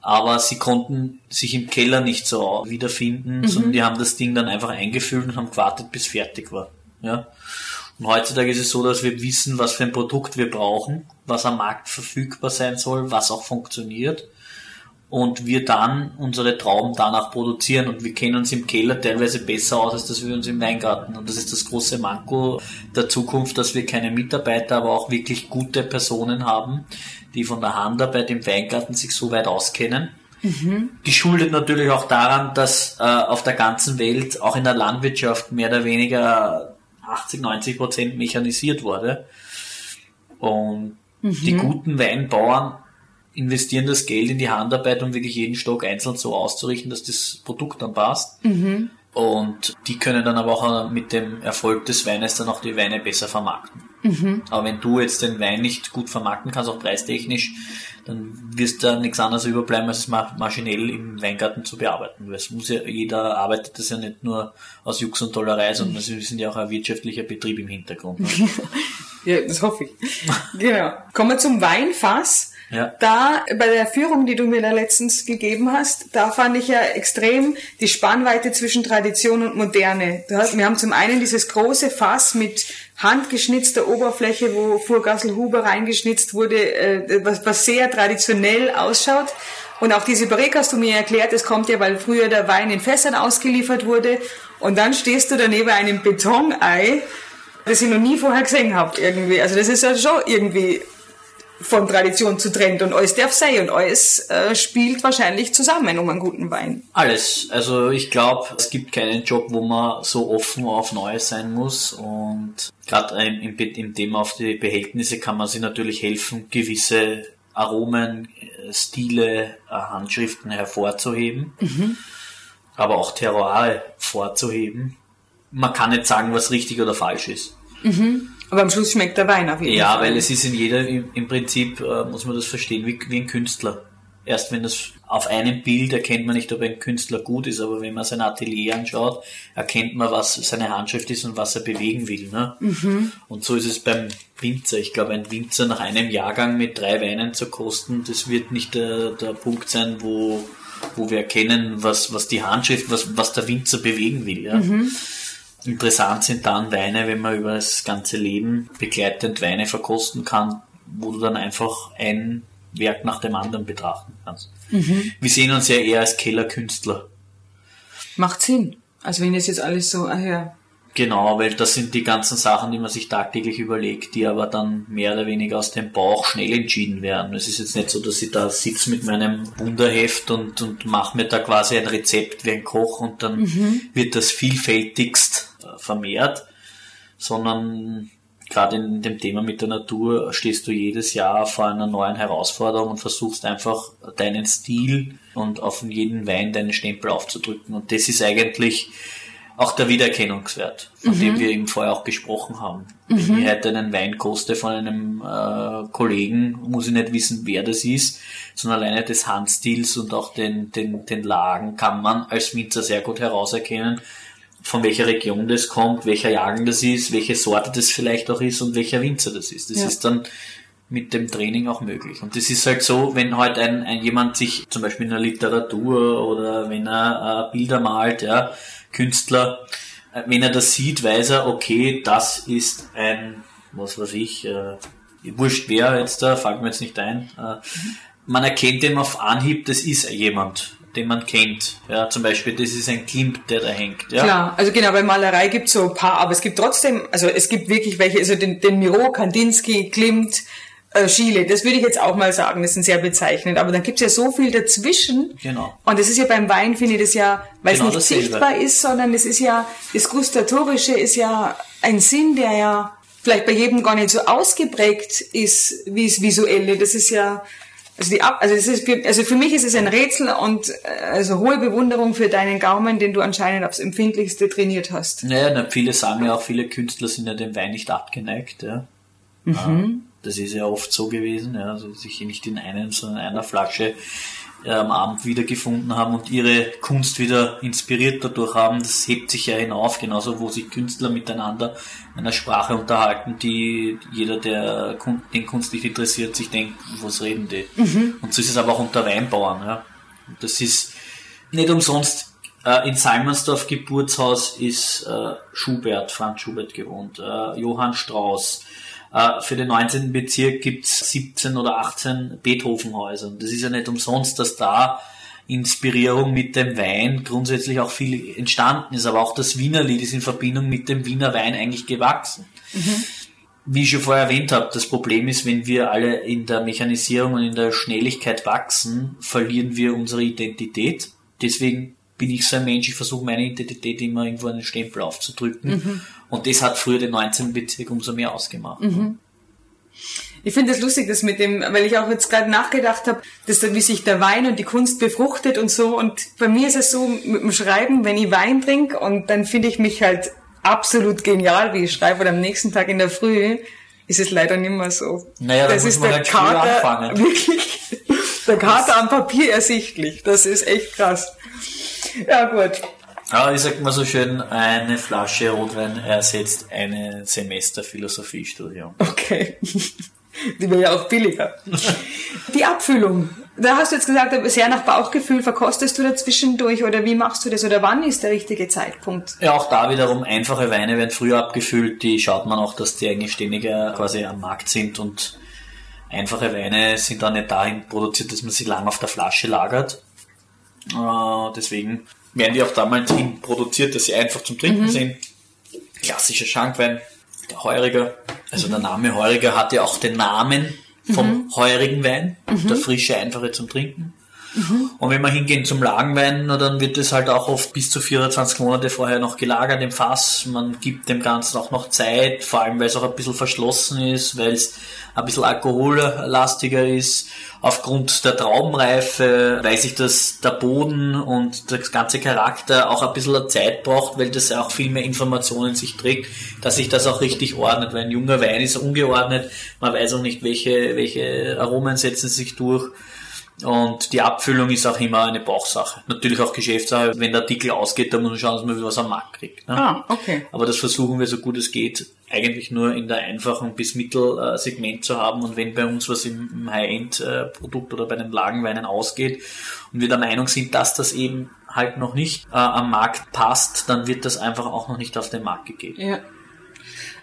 B: Aber sie konnten sich im Keller nicht so wiederfinden, sondern die haben das Ding dann einfach eingefüllt und haben gewartet, bis fertig war. Ja. Und heutzutage ist es so, dass wir wissen, was für ein Produkt wir brauchen, was am Markt verfügbar sein soll, was auch funktioniert. Und wir dann unsere Trauben danach produzieren. Und wir kennen uns im Keller teilweise besser aus, als dass wir uns im Weingarten. Und das ist das große Manko der Zukunft, dass wir keine Mitarbeiter, aber auch wirklich gute Personen haben, die von der Handarbeit im Weingarten sich so weit auskennen. Geschuldet natürlich auch daran, dass äh, auf der ganzen Welt, auch in der Landwirtschaft, mehr oder weniger 80, 90 Prozent mechanisiert wurde. Und die guten Weinbauern investieren das Geld in die Handarbeit, um wirklich jeden Stock einzeln so auszurichten, dass das Produkt dann passt. Und die können dann aber auch mit dem Erfolg des Weines dann auch die Weine besser vermarkten. Aber wenn du jetzt den Wein nicht gut vermarkten kannst, auch preistechnisch, dann wirst da nichts anderes überbleiben, als es ma- maschinell im Weingarten zu bearbeiten. Weil es muss ja, jeder arbeitet das ja nicht nur aus Jux und Tollerei, sondern es sind ja auch ein wirtschaftlicher Betrieb im Hintergrund. ne?
A: Ja, das hoffe ich. genau. Kommen wir zum Weinfass.
B: Ja.
A: Da, bei der Führung, die du mir da letztens gegeben hast, da fand ich ja extrem die Spannweite zwischen Tradition und Moderne. Hast, wir haben zum einen dieses große Fass mit handgeschnitzter Oberfläche, wo Furgassel Huber reingeschnitzt wurde, äh, was, was sehr traditionell ausschaut. Und auch diese Barrique hast du mir erklärt, es kommt ja, weil früher der Wein in Fässern ausgeliefert wurde. Und dann stehst du daneben einem Betonei, das ich noch nie vorher gesehen habe irgendwie. Also das ist ja schon irgendwie von Tradition zu trennt und alles darf sein und alles äh, spielt wahrscheinlich zusammen um einen guten Wein.
B: Alles. Also ich glaube, es gibt keinen Job, wo man so offen auf Neues sein muss. Und gerade im, im, Thema auf die Behältnisse kann man sich natürlich helfen, gewisse Aromen, äh, Stile, äh, Handschriften hervorzuheben. Aber auch Terroire vorzuheben. Man kann nicht sagen, was richtig oder falsch ist.
A: Aber am Schluss schmeckt der Wein auf jeden
B: Ja,
A: Fall.
B: weil es ist in jeder, im, Prinzip äh, muss man das verstehen wie, wie ein Künstler. Erst wenn das auf einem Bild erkennt man nicht, ob ein Künstler gut ist, aber wenn man sein Atelier anschaut, erkennt man, was seine Handschrift ist und was er bewegen will. Ne? Und so ist es beim Winzer. Ich glaube, ein Winzer nach einem Jahrgang mit drei Weinen zu kosten, das wird nicht der, der Punkt sein, wo, wo wir erkennen, was, was die Handschrift, was, was der Winzer bewegen will. Ja? Interessant sind dann Weine, wenn man über das ganze Leben begleitend Weine verkosten kann, wo du dann einfach ein Werk nach dem anderen betrachten kannst. Wir sehen uns ja eher als Kellerkünstler.
A: Macht Sinn. Also wenn das jetzt alles so, ah ja.
B: Genau, weil das sind die ganzen Sachen, die man sich tagtäglich überlegt, die aber dann mehr oder weniger aus dem Bauch schnell entschieden werden. Es ist jetzt nicht so, dass ich da sitze mit meinem Wunderheft und, und mache mir da quasi ein Rezept wie ein Koch und dann wird das vielfältigst vermehrt, sondern gerade in dem Thema mit der Natur stehst du jedes Jahr vor einer neuen Herausforderung und versuchst einfach deinen Stil und auf jeden Wein deinen Stempel aufzudrücken. Und das ist eigentlich auch der Wiedererkennungswert, von dem wir eben vorher auch gesprochen haben. Wenn ich heute einen Wein koste von einem äh, Kollegen, muss ich nicht wissen, wer das ist, sondern alleine des Handstils und auch den, den, den Lagen kann man als Winzer sehr gut herauserkennen, von welcher Region das kommt, welcher Jahrgang das ist, welche Sorte das vielleicht auch ist und welcher Winzer das ist. Das
A: Ja.
B: ist dann mit dem Training auch möglich. Und das ist halt so, wenn halt ein, ein jemand sich zum Beispiel in der Literatur oder wenn er äh, Bilder malt, ja, Künstler, äh, wenn er das sieht, weiß er, okay, das ist ein, was weiß ich, äh, wurscht wer jetzt da, fällt mir jetzt nicht ein. Äh, man erkennt ihm auf Anhieb, das ist jemand. Den man kennt. Ja, zum Beispiel, das ist ein Klimt, der da hängt. Ja.
A: Klar, also genau, bei Malerei gibt es so ein paar, aber es gibt trotzdem, also es gibt wirklich welche, also den, den Miro, Kandinsky, Klimt, äh, Schiele, das würde ich jetzt auch mal sagen, das sind sehr bezeichnend. Aber dann gibt es ja so viel dazwischen.
B: Genau.
A: Und das ist ja beim Wein, finde ich das ja, weil
B: Genau
A: es nicht
B: dasselbe.
A: sichtbar ist, sondern es ist ja, das Gustatorische ist ja ein Sinn, der ja vielleicht bei jedem gar nicht so ausgeprägt ist, wie es Visuelle. Das ist ja, also die Ab, also das ist für, also für mich ist es ein Rätsel und äh, also hohe Bewunderung für deinen Gaumen, den du anscheinend aufs Empfindlichste trainiert hast.
B: Naja, na, viele sagen ja auch, viele Künstler sind ja dem Wein nicht abgeneigt. Ja.
A: Mhm.
B: Ja, Das ist ja oft so gewesen, ja, also sich nicht in einem, sondern in einer Flasche am Abend wiedergefunden haben und ihre Kunst wieder inspiriert dadurch haben. Das hebt sich ja hinauf, genauso wo sich Künstler miteinander in einer Sprache unterhalten, die jeder, der den Kunst nicht interessiert, sich denkt, was reden die? Und so ist es aber auch unter Weinbauern. Ja. Und das ist nicht umsonst äh, in Salmansdorf Geburtshaus ist äh, Schubert, Franz Schubert gewohnt, äh, Johann Strauss. Äh, für den 19. Bezirk gibt's 17 oder 18 Beethovenhäuser. Und das ist ja nicht umsonst, dass da Inspirierung mit dem Wein grundsätzlich auch viel entstanden ist. Aber auch das Wienerlied ist in Verbindung mit dem Wiener Wein eigentlich gewachsen wie ich schon vorher erwähnt habe, das Problem ist, wenn wir alle in der Mechanisierung und in der Schnelligkeit wachsen, verlieren wir unsere Identität. Deswegen bin ich so ein Mensch, ich versuche meine Identität immer irgendwo einen Stempel aufzudrücken. Und das hat früher den 19. Bezirk umso mehr ausgemacht.
A: Ich finde es das lustig, das mit dem, weil ich auch jetzt gerade nachgedacht habe, dass da, wie sich der Wein und die Kunst befruchtet und so. Und bei mir ist es so mit dem Schreiben, wenn ich Wein trinke und dann finde ich mich halt absolut genial, wie ich schreibe, und am nächsten Tag in der Früh ist es leider nicht mehr so.
B: Naja, da
A: das ist der
B: halt
A: Kater, wirklich, der Kater am Papier ersichtlich. Das ist echt krass. Ja, gut.
B: Aber ich sag mal so schön, eine Flasche Rotwein ersetzt ein Semester Philosophiestudium.
A: Okay. Die wäre ja auch billiger. Die Abfüllung. Da hast du jetzt gesagt, sehr nach Bauchgefühl verkostest du da zwischendurch oder wie machst du das oder wann ist der richtige Zeitpunkt?
B: Ja, auch da wiederum einfache Weine werden früher abgefüllt. Die schaut man auch, dass die eigentlich ständiger quasi am Markt sind und einfache Weine sind dann nicht dahin produziert, dass man sie lang auf der Flasche lagert. Äh, deswegen werden die auch damals hin produziert, dass sie einfach zum Trinken sind. Klassischer Schankwein, der Heuriger. Also der Name Heuriger hat ja auch den Namen vom heurigen Wein, der frische, einfache zum Trinken. Und wenn wir hingehen zum Lagenwein, dann wird es halt auch oft bis zu 24 Monate vorher noch gelagert im Fass. Man gibt dem Ganzen auch noch Zeit, vor allem weil es auch ein bisschen verschlossen ist, weil es ein bisschen alkohollastiger ist. Aufgrund der Traubenreife weiß ich, dass der Boden und das ganze Charakter auch ein bisschen Zeit braucht, weil das auch viel mehr Informationen in sich trägt, dass sich das auch richtig ordnet. Weil ein junger Wein ist ungeordnet, man weiß auch nicht, welche, welche Aromen setzen sich durch. Und die Abfüllung ist auch immer eine Bauchsache. Natürlich auch Geschäftssache. Wenn der Artikel ausgeht, dann muss man schauen, dass man was am Markt kriegt. Ne?
A: Ah, okay.
B: Aber das versuchen wir so gut es geht, eigentlich nur in der einfachen bis Mittelsegment zu haben. Und wenn bei uns was im, im High-End-Produkt oder bei den Lagenweinen ausgeht und wir der Meinung sind, dass das eben halt noch nicht äh, am Markt passt, dann wird das einfach auch noch nicht auf den Markt gegeben.
A: Ja.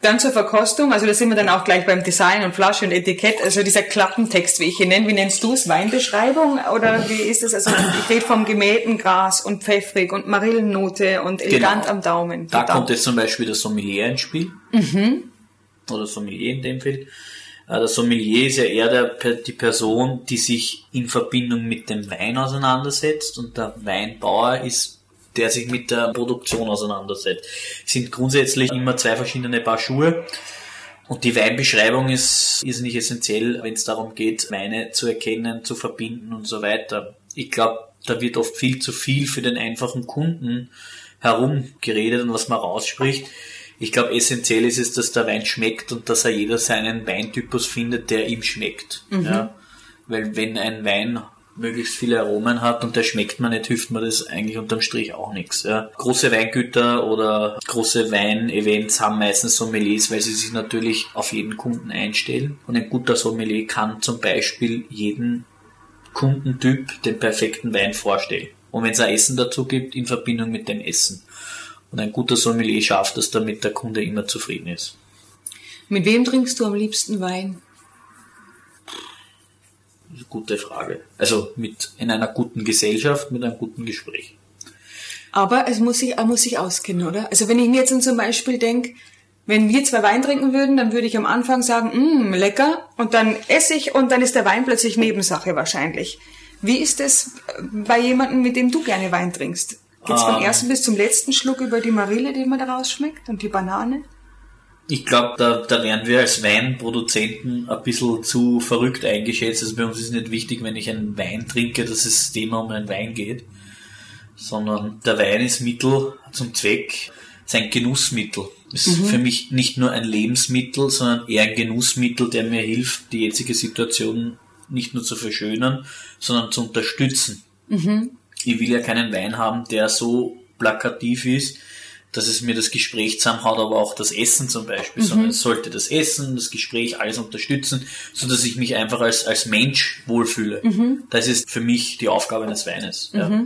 A: Dann zur Verkostung, also da sind wir dann auch gleich beim Design und Flasche und Etikett, also dieser Klappentext, wie ich ihn nenne, wie nennst du es? Weinbeschreibung oder wie ist das? Also ich rede vom gemähten Gras und pfeffrig und Marillennote und elegant
B: Genau.
A: am Daumen.
B: Da
A: Verdammt.
B: kommt jetzt zum Beispiel der Sommelier ins Spiel. Oder Sommelier in dem Fall. Äh, Der Sommelier ist ja eher der, die Person, die sich in Verbindung mit dem Wein auseinandersetzt und der Weinbauer ist der sich mit der Produktion auseinandersetzt. Es sind grundsätzlich immer zwei verschiedene Paar Schuhe. Und die Weinbeschreibung ist, ist nicht essentiell, wenn es darum geht, Weine zu erkennen, zu verbinden und so weiter. Ich glaube, da wird oft viel zu viel für den einfachen Kunden herumgeredet und was man rausspricht. Ich glaube, essentiell ist es, dass der Wein schmeckt und dass er jeder seinen Weintypus findet, der ihm schmeckt. Ja? Weil wenn ein Wein möglichst viele Aromen hat und der schmeckt man nicht, hilft mir das eigentlich unterm Strich auch nichts. Ja. Große Weingüter oder große Weinevents haben meistens Sommeliers, weil sie sich natürlich auf jeden Kunden einstellen. Und ein guter Sommelier kann zum Beispiel jeden Kundentyp den perfekten Wein vorstellen. Und wenn es ein Essen dazu gibt, in Verbindung mit dem Essen. Und ein guter Sommelier schafft es, damit der Kunde immer zufrieden ist.
A: Mit wem trinkst du am liebsten Wein?
B: Gute Frage. Also mit in einer guten Gesellschaft, mit einem guten Gespräch.
A: Aber es muss sich, er muss sich auskennen, oder? Also wenn ich mir jetzt zum Beispiel denke, wenn wir zwei Wein trinken würden, dann würde ich am Anfang sagen, mmm, lecker, und dann esse ich und dann ist der Wein plötzlich Nebensache wahrscheinlich. Wie ist es bei jemandem, mit dem du gerne Wein trinkst? Geht's vom
B: Ähm.
A: ersten bis zum letzten Schluck über die Marille, die man da rausschmeckt und die Banane?
B: Ich glaube, da, da werden wir als Weinproduzenten ein bisschen zu verrückt eingeschätzt. Also bei uns ist nicht wichtig, wenn ich einen Wein trinke, dass es Thema um einen Wein geht, sondern der Wein ist Mittel zum Zweck, sein Genussmittel. Ist für mich nicht nur ein Lebensmittel, sondern eher ein Genussmittel, der mir hilft, die jetzige Situation nicht nur zu verschönern, sondern zu unterstützen. Ich will ja keinen Wein haben, der so plakativ ist, dass es mir das Gespräch zusammenhaut, aber auch das Essen zum Beispiel, sondern es sollte das Essen, das Gespräch, alles unterstützen, so dass ich mich einfach als, als Mensch wohlfühle. Das ist für mich die Aufgabe eines Weines. Ja.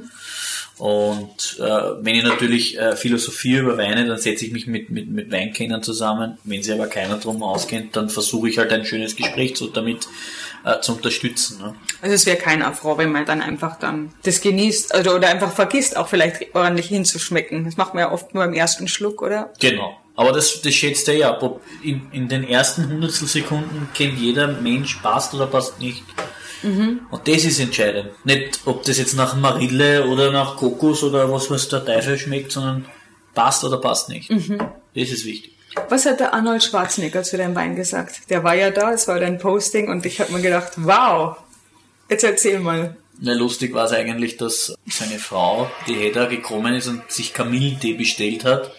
B: Und äh, wenn ich natürlich äh, philosophiere über Weine, dann setze ich mich mit, mit, mit Weinkennern zusammen. Wenn sich aber keiner drum auskennt, dann versuche ich halt ein schönes Gespräch so damit äh, zu unterstützen. Ne?
A: Also es wäre kein Affront, wenn man dann einfach dann das genießt also, oder einfach vergisst, auch vielleicht ordentlich hinzuschmecken. Das macht man ja oft nur im ersten Schluck, oder?
B: Genau. Aber das, das schätzt er ja ab. Ob in, in den ersten Hundertstel Sekunden kennt jeder Mensch, passt oder passt nicht. Und das ist entscheidend. Nicht, ob das jetzt nach Marille oder nach Kokos oder was was der Teufel schmeckt, sondern passt oder passt nicht. Das ist wichtig.
A: Was hat der Arnold Schwarzenegger zu deinem Wein gesagt? Der war ja da, es war dein Posting und ich habe mir gedacht, wow, jetzt erzähl mal.
B: Na, lustig war es eigentlich, dass seine Frau, die Hedda, gekommen ist und sich Kamillentee bestellt hat.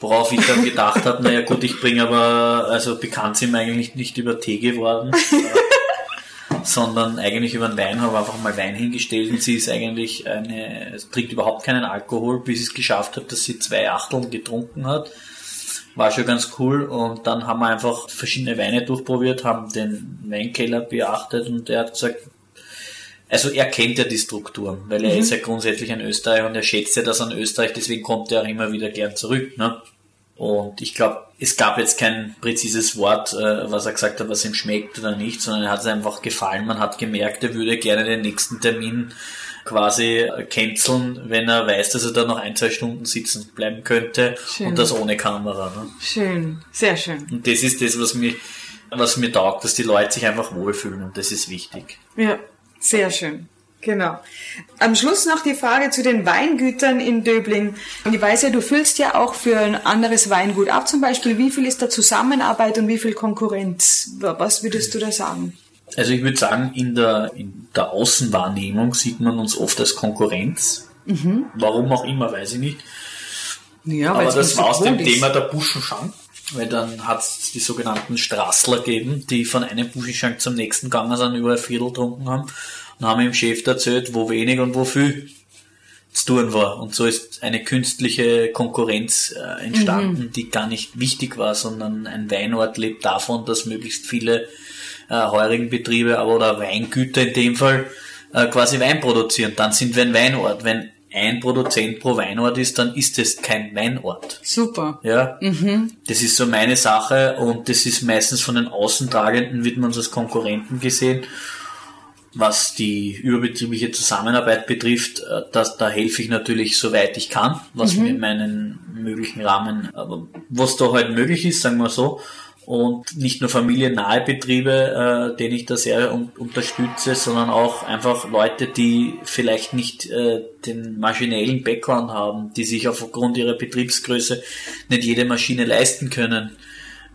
B: Worauf ich dann gedacht habe, naja gut, ich bringe aber, also bekannt sind wir eigentlich nicht über Tee geworden, äh, sondern eigentlich über den Wein, habe einfach mal Wein hingestellt und sie ist eigentlich eine, trinkt überhaupt keinen Alkohol, bis ich es geschafft habe, dass sie zwei Achteln getrunken hat. War schon ganz cool und dann haben wir einfach verschiedene Weine durchprobiert, haben den Weinkeller beachtet und er hat gesagt, also er kennt ja die Strukturen, weil er ist ja grundsätzlich ein Österreicher und er schätzt ja das an Österreich, deswegen kommt er auch immer wieder gern zurück. Ne? Und ich glaube, es gab jetzt kein präzises Wort, äh, was er gesagt hat, was ihm schmeckt oder nicht, sondern er hat es einfach gefallen. Man hat gemerkt, er würde gerne den nächsten Termin quasi canceln, wenn er weiß, dass er da noch ein, zwei Stunden sitzen bleiben könnte
A: Schön.
B: und das ohne Kamera. Ne?
A: Schön, sehr schön.
B: Und das ist das, was mir, was mir taugt, dass die Leute sich einfach wohlfühlen und das ist wichtig.
A: Ja, sehr schön. Genau. Am Schluss noch die Frage zu den Weingütern in Döbling. Ich weiß ja, du füllst ja auch für ein anderes Weingut ab. Zum Beispiel, wie viel ist da Zusammenarbeit und wie viel Konkurrenz? Was würdest du da sagen?
B: Also ich würde sagen, in der, in der Außenwahrnehmung sieht man uns oft als Konkurrenz. Warum auch immer, weiß ich nicht.
A: Ja,
B: Aber das war aus dem
A: ist.
B: Thema der Buschenschank, weil dann hat es die sogenannten Straßler gegeben, die von einem Buschenschank zum nächsten gegangen sind, über ein Viertel getrunken haben und haben dem Chef erzählt, wo wenig und wo viel zu tun war. Und so ist eine künstliche Konkurrenz äh, entstanden, die gar nicht wichtig war, sondern ein Weinort lebt davon, dass möglichst viele äh, heurigen Betriebe, aber oder Weingüter in dem Fall, äh, quasi Wein produzieren. Dann sind wir ein Weinort. Wenn ein Produzent pro Weinort ist, dann ist es kein Weinort.
A: Super.
B: Ja, das ist so meine Sache und das ist meistens von den Außentragenden wird man uns als Konkurrenten gesehen. Was die überbetriebliche Zusammenarbeit betrifft, äh, das, da helfe ich natürlich soweit ich kann, was mir in meinen möglichen Rahmen, aber was da halt möglich ist, sagen wir so. Und nicht nur familiennahe Betriebe, äh, denen ich da sehr un unterstütze, sondern auch einfach Leute, die vielleicht nicht äh, den maschinellen Background haben, die sich aufgrund ihrer Betriebsgröße nicht jede Maschine leisten können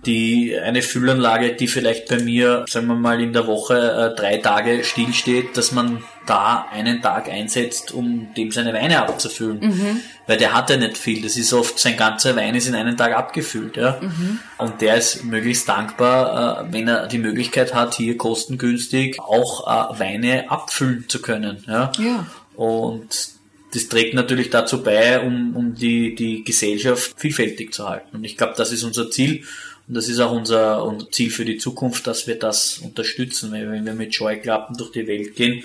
B: die eine Füllanlage, die vielleicht bei mir, sagen wir mal, in der Woche äh, drei Tage stillsteht, dass man da einen Tag einsetzt, um dem seine Weine abzufüllen. Weil der hat ja nicht viel. Das ist oft, sein ganzer Wein ist in einem Tag abgefüllt. Ja? Und der ist möglichst dankbar, äh, wenn er die Möglichkeit hat, hier kostengünstig auch äh, Weine abfüllen zu können. Ja?
A: Ja.
B: Und das trägt natürlich dazu bei, um, um die, die Gesellschaft vielfältig zu halten. Und ich glaube, das ist unser Ziel. Und das ist auch unser, unser Ziel für die Zukunft, dass wir das unterstützen. Wenn wir mit Scheuklappen durch die Welt gehen,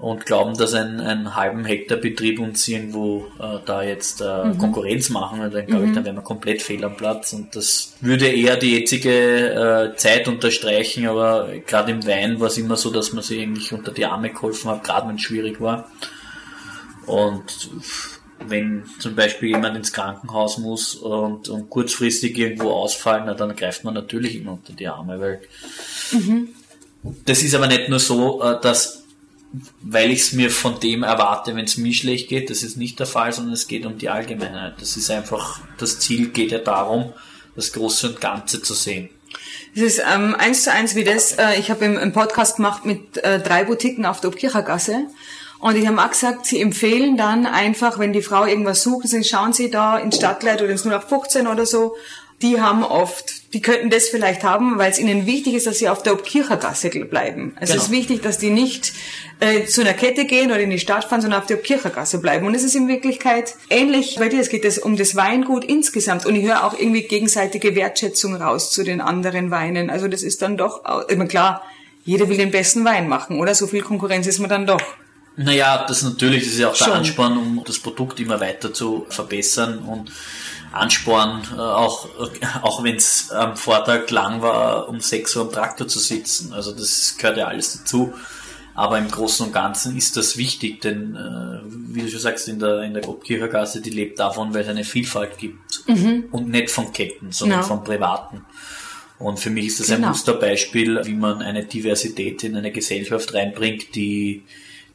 B: und glauben, dass ein, ein halben Hektar Betrieb uns irgendwo äh, da jetzt äh, mhm. Konkurrenz machen. Und dann glaube ich, mhm. dann wären wir komplett fehl am Platz. Und das würde eher die jetzige äh, Zeit unterstreichen, aber gerade im Wein war es immer so, dass man sich eigentlich unter die Arme geholfen hat, gerade wenn es schwierig war. Und wenn zum Beispiel jemand ins Krankenhaus muss und, und kurzfristig irgendwo ausfallen, na, dann greift man natürlich immer unter die Arme, weil mhm. das ist aber nicht nur so, äh, dass weil ich es mir von dem erwarte, wenn es mir schlecht geht. Das ist nicht der Fall, sondern es geht um die Allgemeinheit. Das ist einfach, das Ziel geht ja darum, das Große und Ganze zu sehen.
A: Es ist ähm, eins zu eins wie das. Äh, ich habe einen Podcast gemacht mit äh, drei Boutiquen auf der Obkirchergasse. Und ich habe auch gesagt, sie empfehlen dann einfach, wenn die Frau irgendwas sucht, dann schauen sie da ins Stadtleid oder ins 0815 oder so die haben oft, die könnten das vielleicht haben, weil es ihnen wichtig ist, dass sie auf der Obkirchergasse bleiben. Also genau. es ist wichtig, dass die nicht äh, zu einer Kette gehen oder in die Stadt fahren, sondern auf der Obkirchergasse bleiben. Und es ist in Wirklichkeit ähnlich bei dir. Es geht es um das Weingut insgesamt. Und ich höre auch irgendwie gegenseitige Wertschätzung raus zu den anderen Weinen. Also das ist dann doch, immer klar, jeder will den besten Wein machen, oder? So viel Konkurrenz ist man dann doch.
B: Naja, das natürlich, das ist ja auch der Schon. Ansporn, um das Produkt immer weiter zu verbessern und Ansporn, äh, auch, auch wenn es am Vortag lang war, um 6 Uhr am Traktor zu sitzen. Also das gehört ja alles dazu. Aber im Großen und Ganzen ist das wichtig, denn äh, wie du schon sagst, in der, in der Grobkirchergasse, die lebt davon, weil es eine Vielfalt gibt. Mhm. Und nicht von Ketten, sondern no. von Privaten. Und für mich ist das genau. ein Musterbeispiel, wie man eine Diversität in eine Gesellschaft reinbringt, die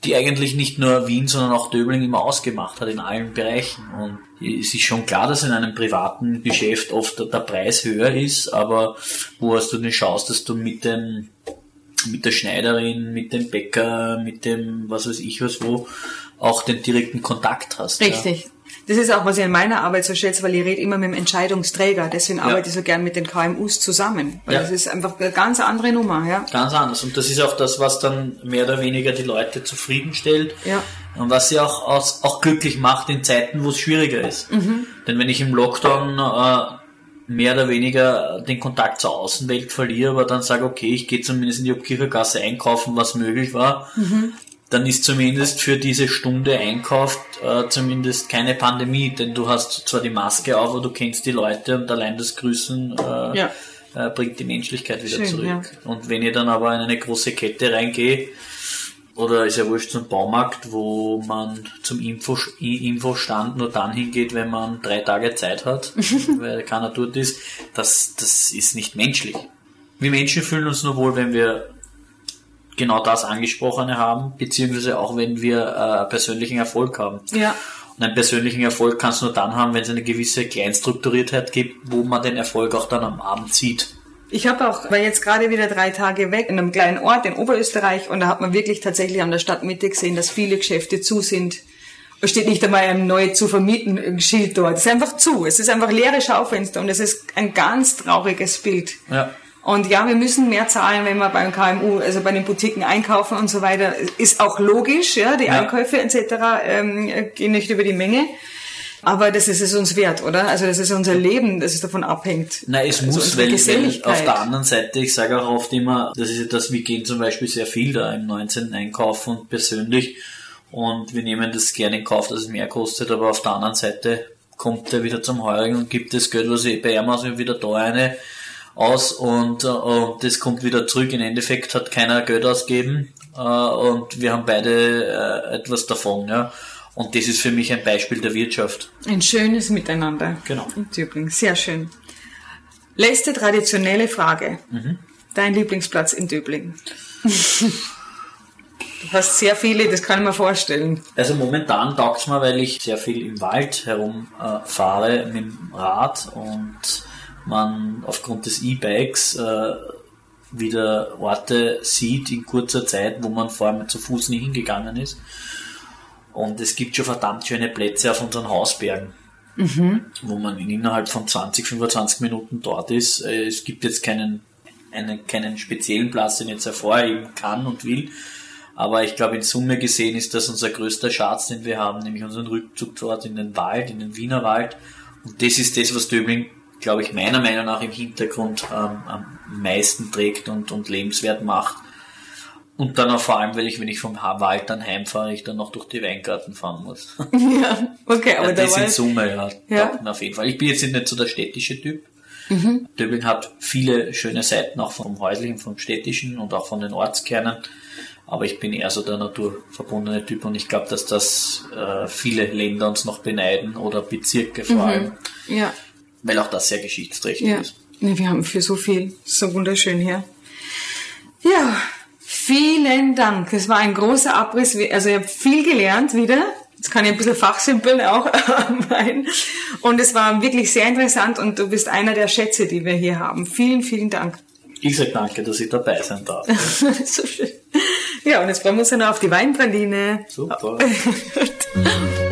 B: die eigentlich nicht nur Wien, sondern auch Döbling immer ausgemacht hat in allen Bereichen. Und es ist schon klar, dass in einem privaten Geschäft oft der Preis höher ist, aber wo hast du eine Chance, dass du mit dem mit der Schneiderin, mit dem Bäcker, mit dem was weiß ich was wo auch den direkten Kontakt hast.
A: Richtig. Ja. Das ist auch, was ich in meiner Arbeit so schätze, weil ich rede immer mit dem Entscheidungsträger. Deswegen ja. arbeite ich so gern mit den KMUs zusammen. Weil ja. das ist einfach eine ganz andere Nummer, ja.
B: Ganz anders. Und das ist auch das, was dann mehr oder weniger die Leute zufriedenstellt.
A: Ja.
B: Und was sie auch, aus, auch glücklich macht in Zeiten, wo es schwieriger ist. Mhm. Denn wenn ich im Lockdown äh, mehr oder weniger den Kontakt zur Außenwelt verliere, aber dann sage, okay, ich gehe zumindest in die Obkirchergasse einkaufen, was möglich war, mhm dann ist zumindest für diese Stunde Einkauf äh, zumindest keine Pandemie, denn du hast zwar die Maske auf, aber du kennst die Leute und allein das Grüßen äh, ja. äh, bringt die Menschlichkeit wieder Schön, zurück. Ja. Und wenn ihr dann aber in eine große Kette reingeht, oder ist ja wurscht zum Baumarkt, wo man zum Info, Infostand nur dann hingeht, wenn man drei Tage Zeit hat, weil keiner dort ist, das, das ist nicht menschlich. Wir Menschen fühlen uns nur wohl, wenn wir genau das Angesprochene haben, beziehungsweise auch wenn wir äh, persönlichen Erfolg haben.
A: Ja.
B: Und einen persönlichen Erfolg kannst du nur dann haben, wenn es eine gewisse Kleinstrukturiertheit gibt, wo man den Erfolg auch dann am Abend sieht.
A: Ich habe auch, war jetzt gerade wieder drei Tage weg in einem kleinen Ort in Oberösterreich und da hat man wirklich tatsächlich an der Stadtmitte gesehen, dass viele Geschäfte zu sind. Es steht nicht einmal ein neu zu vermieten Schild dort. Es ist einfach zu. Es ist einfach leere Schaufenster und es ist ein ganz trauriges Bild.
B: Ja.
A: Und ja, wir müssen mehr zahlen, wenn wir beim KMU, also bei den Boutiquen einkaufen und so weiter. Ist auch logisch, ja, die ja. Einkäufe etc. Ähm, gehen nicht über die Menge. Aber das ist es uns wert, oder? Also das ist unser Leben, das es davon abhängt.
B: Nein, es also muss, weil, weil auf der anderen Seite, ich sage auch oft immer, das ist ja das, wir gehen zum Beispiel sehr viel da im 19. einkaufen und persönlich und wir nehmen das gerne in Kauf, dass es mehr kostet, aber auf der anderen Seite kommt er wieder zum Heurigen und gibt das Geld, was ich bei ihm aus wieder da eine aus und, äh, und das kommt wieder zurück. Im Endeffekt hat keiner Geld ausgeben äh, und wir haben beide äh, etwas davon. Ja. Und das ist für mich ein Beispiel der Wirtschaft.
A: Ein schönes Miteinander.
B: Genau.
A: In Tübingen. Sehr schön. Letzte traditionelle Frage. Mhm. Dein Lieblingsplatz in Tübingen? Du hast sehr viele, das kann ich mir vorstellen.
B: Also momentan taugt es mir, weil ich sehr viel im Wald herumfahre äh, mit dem Rad und man aufgrund des E-Bikes äh, wieder Orte sieht in kurzer Zeit, wo man vorher zu Fuß nie hingegangen ist. Und es gibt schon verdammt schöne Plätze auf unseren Hausbergen, mhm. wo man innerhalb von 20, 25 Minuten dort ist. Äh, es gibt jetzt keinen, einen, keinen speziellen Platz, den ich jetzt hervorheben kann und will. Aber ich glaube, in Summe gesehen ist das unser größter Schatz, den wir haben, nämlich unseren Rückzug dort in den Wald, in den Wiener Wald. Und das ist das, was Döbling glaube ich, meiner Meinung nach im Hintergrund ähm, am meisten trägt und, und lebenswert macht. Und dann auch vor allem, weil ich, wenn ich vom Wald dann heimfahre, ich dann noch durch die Weingarten fahren muss.
A: Ja, okay, aber
B: ja,
A: da
B: das in Summe, ja,
A: Ja.
B: auf jeden Fall. Ich bin jetzt nicht so der städtische Typ.
A: Mhm.
B: Döbeln hat viele schöne Seiten, auch vom häuslichen, vom städtischen und auch von den Ortskernen. Aber ich bin eher so der naturverbundene Typ und ich glaube, dass das äh, viele Länder uns noch beneiden oder Bezirke vor allem,
A: ja,
B: weil auch das sehr geschichtsträchtig
A: ja.
B: ist.
A: Nee, wir haben für so viel, so wunderschön hier. Ja, vielen Dank. Es war ein großer Abriss. Also ich habe viel gelernt wieder. Jetzt kann ich ein bisschen fachsimpeln auch Wein. Und es war wirklich sehr interessant und du bist einer der Schätze, die wir hier haben. Vielen, vielen Dank.
B: Ich sage danke, dass ich dabei sein darf.
A: so schön. Ja, und jetzt freuen wir uns dann auf die Weinpraline.
B: Super.